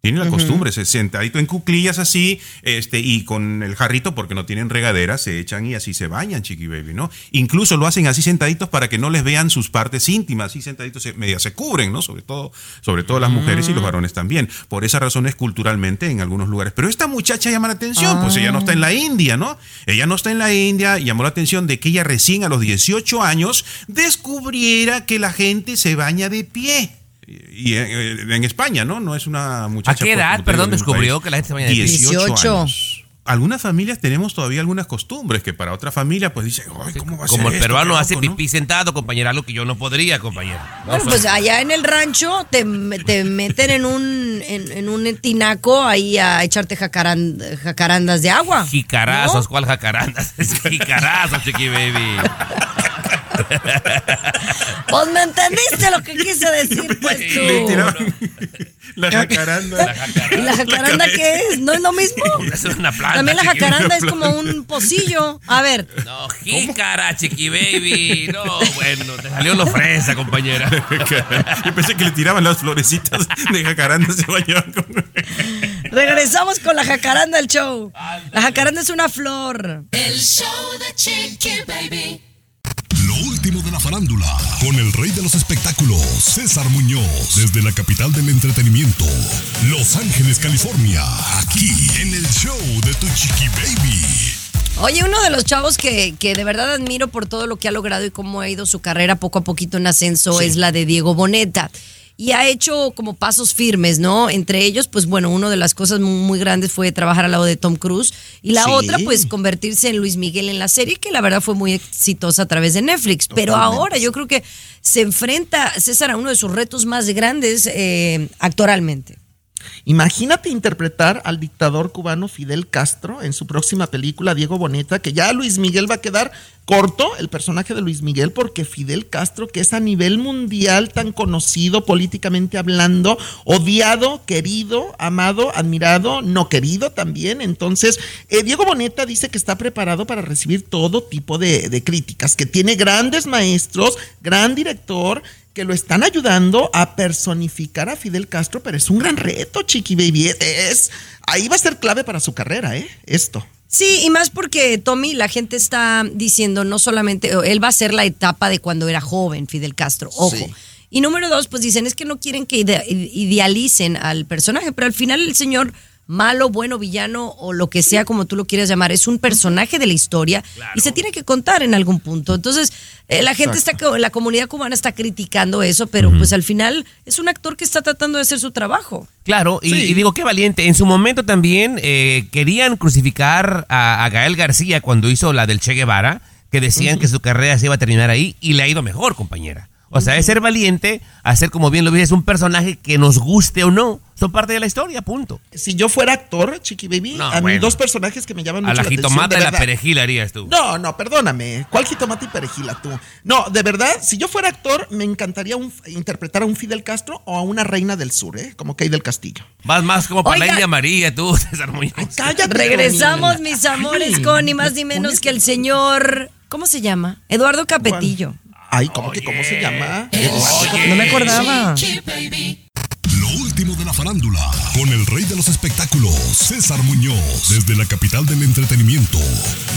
Speaker 6: Tienen la costumbre, se sentadito en cuclillas así, este, y con el jarrito, porque no tienen regadera, se echan y así se bañan, chiqui baby, ¿no? Incluso lo hacen así sentaditos para que no les vean sus partes íntimas, así sentaditos se, media se cubren, ¿no? Sobre todo, sobre todo las mujeres y los varones también. Por esa razón es culturalmente en algunos lugares. Pero esta muchacha llama la atención, pues ella no está en la India, ¿no? Ella no está en la India, llamó la atención de que ella recién a los 18 años descubriera que la gente se baña de pie. Y eh, en España, ¿no? No es una muchacha.
Speaker 5: ¿A qué edad, perdón, descubrió
Speaker 6: país.
Speaker 5: que la gente se baña de pie?
Speaker 6: 18,
Speaker 2: 18.
Speaker 6: años. Algunas familias tenemos todavía algunas costumbres que para otra familia pues dicen, ay, ¿cómo va a
Speaker 5: Como
Speaker 6: ser
Speaker 5: el
Speaker 6: esto?
Speaker 5: peruano hace
Speaker 6: loco, ¿no?".
Speaker 5: pipí sentado, compañera, algo que yo no podría, compañera. No,
Speaker 2: Bueno, pues allá en el rancho te, te meten en un, en, en un tinaco ahí a echarte jacaran- jacarandas de agua.
Speaker 5: Jicarazos, ¿cuál jacarandas? Es jicarazos, chiqui baby.
Speaker 2: Pues me entendiste lo que quise decir, pues
Speaker 6: Le
Speaker 2: tú.
Speaker 6: la jacaranda.
Speaker 2: ¿Y la jacaranda qué es? ¿No es lo mismo?
Speaker 5: Es una planta.
Speaker 2: También la jacaranda es como un pocillo. A ver,
Speaker 5: No, jícara, chiqui baby. No, bueno, te salió lo fresa, compañera.
Speaker 6: Yo pensé que le tiraban las florecitas de jacaranda se bañaban con...
Speaker 2: regresamos con la jacaranda del show. La jacaranda es una flor.
Speaker 3: El show de Chiqui Baby.
Speaker 7: Lo último de la farándula, con el rey de los espectáculos, César Muñoz, desde la capital del entretenimiento, Los Ángeles, California, aquí en el show de Tu Chiqui Baby.
Speaker 2: Oye, uno de los chavos que, que de verdad admiro por todo lo que ha logrado y cómo ha ido su carrera poco a poquito en ascenso es la de Diego Boneta. Y ha hecho como pasos firmes, ¿no? Entre ellos, pues bueno, una de las cosas muy, muy grandes fue trabajar al lado de Tom Cruise. Y la
Speaker 4: Sí.
Speaker 2: otra, pues convertirse en Luis Miguel en la serie, que la verdad fue muy exitosa a través de Netflix. Pero ahora yo creo que se enfrenta César a uno de sus retos más grandes eh, actoralmente.
Speaker 4: Imagínate interpretar al dictador cubano Fidel Castro en su próxima película, Diego Boneta, que ya Luis Miguel va a quedar corto, el personaje de Luis Miguel, porque Fidel Castro, que es a nivel mundial tan conocido políticamente hablando, odiado, querido, amado, admirado, no querido también. Entonces, eh, Diego Boneta dice que está preparado para recibir todo tipo de, de críticas, que tiene grandes maestros, gran director que lo están ayudando a personificar a Fidel Castro, pero es un gran reto, Chiqui Baby. Es, ahí va a ser clave para su carrera, ¿eh? Esto.
Speaker 2: Sí, y más porque Tommy, la gente está diciendo no solamente, él va a ser la etapa de cuando era joven, Fidel Castro, ojo.
Speaker 4: Sí.
Speaker 2: Y número dos, pues dicen, es que no quieren que ide- idealicen al personaje, pero al final el señor malo, bueno, villano o lo que sea como tú lo quieras llamar, es un personaje de la historia y se tiene que contar en algún punto. Entonces, eh, la gente está, co- la comunidad cubana está criticando eso, pero pues al final es un actor que está tratando de hacer su trabajo.
Speaker 5: Claro, y,
Speaker 4: Sí.
Speaker 5: y digo, qué valiente. En su momento también eh, querían crucificar a, a Gael García cuando hizo la del Che Guevara, que decían que su carrera se iba a terminar ahí y le ha ido mejor, compañera. O sea, es ser valiente, hacer como bien lo dices, un personaje que nos guste o no. Son parte de la historia, punto.
Speaker 4: Si yo fuera actor, Chiqui Baby,
Speaker 5: No,
Speaker 4: a mí
Speaker 5: bueno.
Speaker 4: dos personajes que me llaman mucho
Speaker 5: A la
Speaker 4: atención,
Speaker 5: jitomata y la perejil harías tú.
Speaker 4: No, no, perdóname. ¿Cuál jitomate y perejila tú? No, de verdad, si yo fuera actor, me encantaría un- interpretar a un Fidel Castro o a una reina del sur, ¿eh? Como Kay del Castillo.
Speaker 5: Vas más como para la. India María, tú, César Muñoz.
Speaker 4: Cállate.
Speaker 2: Regresamos, mis amores,
Speaker 4: Ay,
Speaker 2: con ni más ni menos que el señor. ¿Cómo se llama? Eduardo Capetillo.
Speaker 4: Ay, ¿cómo que cómo se llama?
Speaker 2: No me acordaba.
Speaker 7: Lo último de la farándula, con el rey de los espectáculos, César Muñoz, desde la capital del entretenimiento,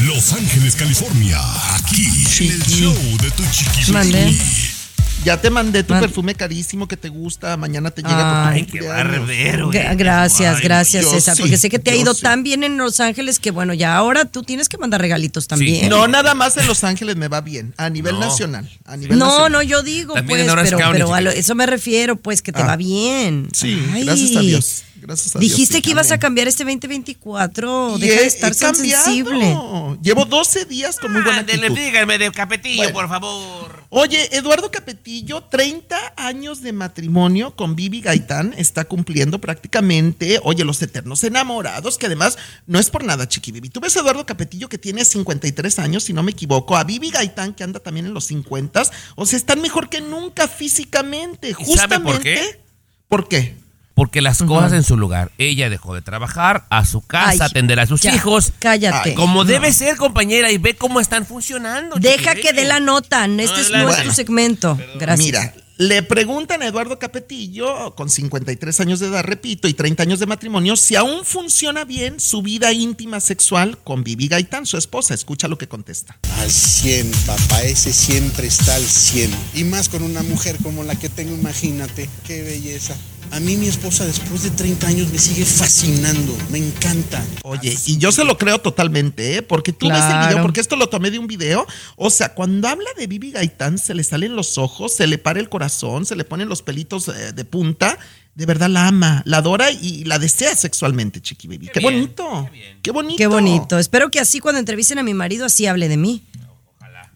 Speaker 7: Los Ángeles, California, aquí en el show de Tu Chiqui.
Speaker 4: Ya te mandé tu
Speaker 2: Man-
Speaker 4: perfume carísimo que te gusta. Mañana te llega
Speaker 2: Ay,
Speaker 4: tu
Speaker 5: qué barbero.
Speaker 2: Gra- Gracias,
Speaker 5: Ay,
Speaker 2: gracias, César.
Speaker 4: sí,
Speaker 2: porque sé que te ha ido
Speaker 4: sí.
Speaker 2: tan bien en Los Ángeles que, bueno, ya ahora tú tienes que mandar regalitos también.
Speaker 4: No, nada más en Los Ángeles me va bien. A nivel
Speaker 5: No.
Speaker 4: nacional. A nivel
Speaker 2: No,
Speaker 4: nacional.
Speaker 2: no, yo digo,
Speaker 5: También
Speaker 2: pues, pero,
Speaker 5: County,
Speaker 2: pero a lo- eso me refiero, pues, que te
Speaker 4: Ah.
Speaker 2: va bien.
Speaker 4: Sí,
Speaker 2: Ay.
Speaker 4: gracias a Dios. Gracias a Dios,
Speaker 2: Dijiste que ibas a cambiar este 2024.
Speaker 4: Y
Speaker 2: Deja
Speaker 4: he-
Speaker 2: de estar tan sensible.
Speaker 4: Llevo 12 días con muy buena actitud.
Speaker 5: díganme de Capetillo,
Speaker 4: Bueno.
Speaker 5: por favor.
Speaker 4: Oye, Eduardo Capetillo, 30 años de matrimonio con Vivi Gaitán, está cumpliendo prácticamente, oye, los eternos enamorados, que además no es por nada, Chiqui Vivi. Tú ves a Eduardo Capetillo que tiene 53 años, si no me equivoco, a Vivi Gaitán que anda también en los 50, o sea, están mejor que nunca físicamente,
Speaker 5: ¿Y sabe
Speaker 4: justamente.
Speaker 5: por qué?
Speaker 4: ¿Por qué?
Speaker 5: Porque las cosas en su lugar. Ella dejó de trabajar, a su casa,
Speaker 2: Ay,
Speaker 5: atender a sus
Speaker 2: ya,
Speaker 5: hijos.
Speaker 2: Cállate.
Speaker 4: Ay,
Speaker 5: Como
Speaker 4: No.
Speaker 5: debe ser, compañera, y ve cómo están funcionando.
Speaker 2: Deja que dé la nota. Este no es
Speaker 5: Bueno.
Speaker 2: tu segmento. Gracias.
Speaker 4: Mira, le preguntan a Eduardo Capetillo, con 53 años de edad, repito, y 30 años de matrimonio, si aún funciona bien su vida íntima sexual con Vivi Gaitán, su esposa. Escucha lo que contesta.
Speaker 13: Al 100, papá, ese siempre está al 100. Y más con una mujer como la que tengo, imagínate, qué belleza. A mí mi esposa después de 30 años me sigue fascinando, me encanta.
Speaker 4: Oye, y yo se lo creo totalmente, ¿eh? Porque tú ves el video, porque esto lo tomé de un video. O sea, cuando habla de Vivi Gaitán, se le salen los ojos, se le para el corazón. corazón, se le ponen los pelitos eh, de punta. De verdad la ama, la adora y la desea sexualmente, Chiqui Baby. Qué, bonito. Qué, bonito.
Speaker 2: Qué bonito. Espero que así cuando entrevisten a mi marido, así hable de mí.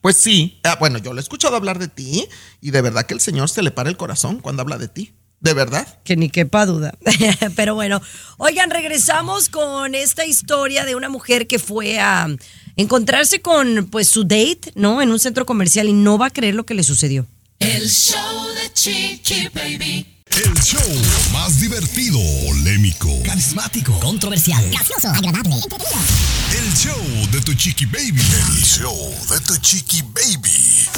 Speaker 4: Pues sí. Ah, bueno, yo lo he escuchado hablar de ti y de verdad que el Señor se le para el corazón cuando habla de ti. ¿De verdad?
Speaker 2: Que ni quepa duda. Pero bueno, oigan, regresamos con esta historia de una mujer que fue a encontrarse con pues su date, ¿no? En un centro comercial y no va a creer lo que le sucedió.
Speaker 3: El show de Chiqui Baby.
Speaker 7: El show más divertido, polémico,
Speaker 14: carismático, controversial, gracioso, agradable,
Speaker 7: El show de tu chiqui baby. El show de tu chiqui baby.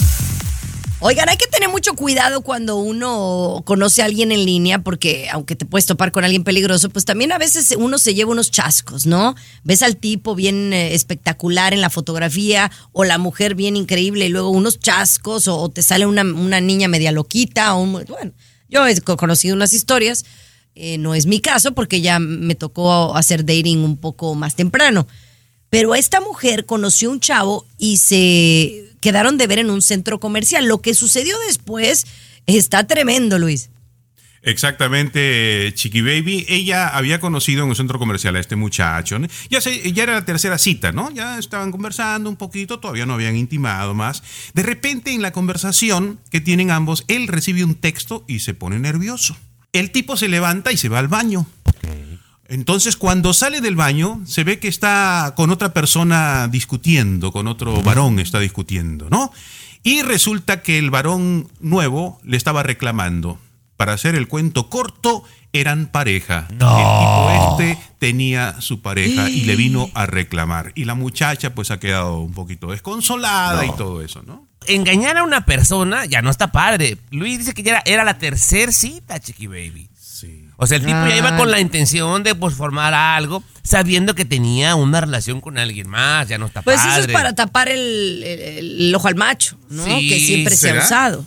Speaker 2: Oigan, hay que tener mucho cuidado cuando uno conoce a alguien en línea, porque aunque te puedes topar con alguien peligroso, pues también a veces uno se lleva unos chascos, ¿no? Ves al tipo bien eh, espectacular en la fotografía o la mujer bien increíble y luego unos chascos o, te sale una, una niña media loquita o un, bueno, yo he co- conocido unas historias, eh, no es mi caso porque ya me tocó hacer dating un poco más temprano. Pero esta mujer conoció un chavo y se quedaron de ver en un centro comercial. Lo que sucedió después está tremendo, Luis.
Speaker 6: Exactamente, Chiqui Baby. Ella había conocido en un centro comercial a este muchacho. ¿no? Ya, se- ya era la tercera cita, ¿no? Ya estaban conversando un poquito, todavía no habían intimado más. De repente, en la conversación que tienen ambos, él recibe un texto y se pone nervioso. El tipo se levanta y se va al baño. Entonces, cuando sale del baño, se ve que está con otra persona discutiendo, con otro varón está discutiendo, ¿no? Y resulta que el varón nuevo le estaba reclamando. Para hacer el cuento corto, eran pareja. El tipo este tenía su pareja y le vino a reclamar. Y la muchacha pues ha quedado un poquito desconsolada y todo eso, ¿no?
Speaker 5: Engañar a una persona ya no está padre. Luis dice que ya era, era la tercer cita, Chiqui Baby. O sea, el tipo ya iba con la intención de pues, formar algo, sabiendo que tenía una relación con alguien más, ya no está
Speaker 2: Pues
Speaker 5: padre.
Speaker 2: eso es para tapar el, el- el ojo al macho, ¿no?
Speaker 5: Sí,
Speaker 2: que siempre se ha usado.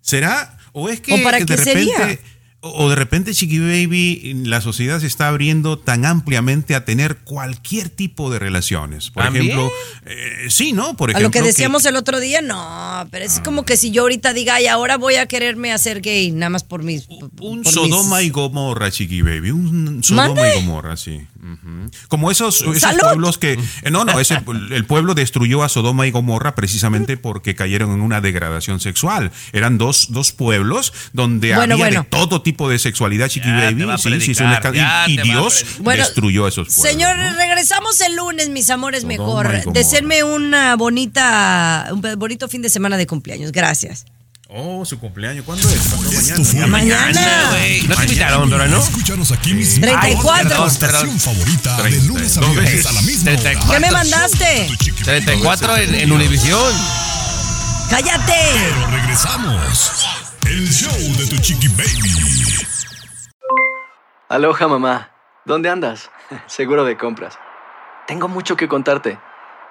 Speaker 6: ¿Será? ¿O es que
Speaker 2: ¿O para
Speaker 6: de
Speaker 2: qué
Speaker 6: repente...
Speaker 2: sería?
Speaker 6: O de repente, Chiqui Baby, la sociedad se está abriendo tan ampliamente a tener cualquier tipo de relaciones. Por
Speaker 5: ¿También?
Speaker 6: ejemplo, eh, sí, ¿no? Por
Speaker 2: A
Speaker 6: ejemplo,
Speaker 2: lo que decíamos el otro día, no, pero es como que si yo ahorita diga, ay, ahora voy a quererme hacer gay, nada más por mis...
Speaker 6: Un
Speaker 2: por
Speaker 6: Sodoma
Speaker 2: mis-
Speaker 6: y Gomorra, Chiqui Baby. Un Sodoma
Speaker 2: ¿Mande?
Speaker 6: y Gomorra, sí. Como esos, pueblos que. eh, No, no, ese, el pueblo destruyó a Sodoma y Gomorra precisamente porque cayeron en una degradación sexual. Eran dos, dos pueblos donde
Speaker 2: Bueno,
Speaker 6: había
Speaker 2: bueno.
Speaker 6: de todo tipo de sexualidad, Chiqui
Speaker 5: Ya
Speaker 6: Baby. Sí, sí, y, Dios.
Speaker 2: Bueno,
Speaker 6: destruyó a esos pueblos.
Speaker 2: Señores, regresamos el lunes, mis amores,
Speaker 6: Sodoma
Speaker 2: mejor. Deseenme una bonita, un bonito fin de semana de cumpleaños. Gracias.
Speaker 6: Oh, su cumpleaños. ¿Cuándo es? ¿Cuándo?
Speaker 7: Fue
Speaker 2: Mañana.
Speaker 5: güey. No te invitaron, pero no.
Speaker 7: Escúchanos aquí mismo.
Speaker 2: 34.
Speaker 7: Tu estación favorita de lunes a viernes la misma hora.
Speaker 5: 34.
Speaker 2: ¿Qué me mandaste?
Speaker 5: 34 en, en Univisión.
Speaker 2: ¡Cállate!
Speaker 7: Pero regresamos. El show de tu chiqui baby.
Speaker 15: Aloha mamá, ¿dónde andas? Seguro de compras. Tengo mucho que contarte.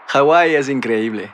Speaker 15: Hawái es increíble.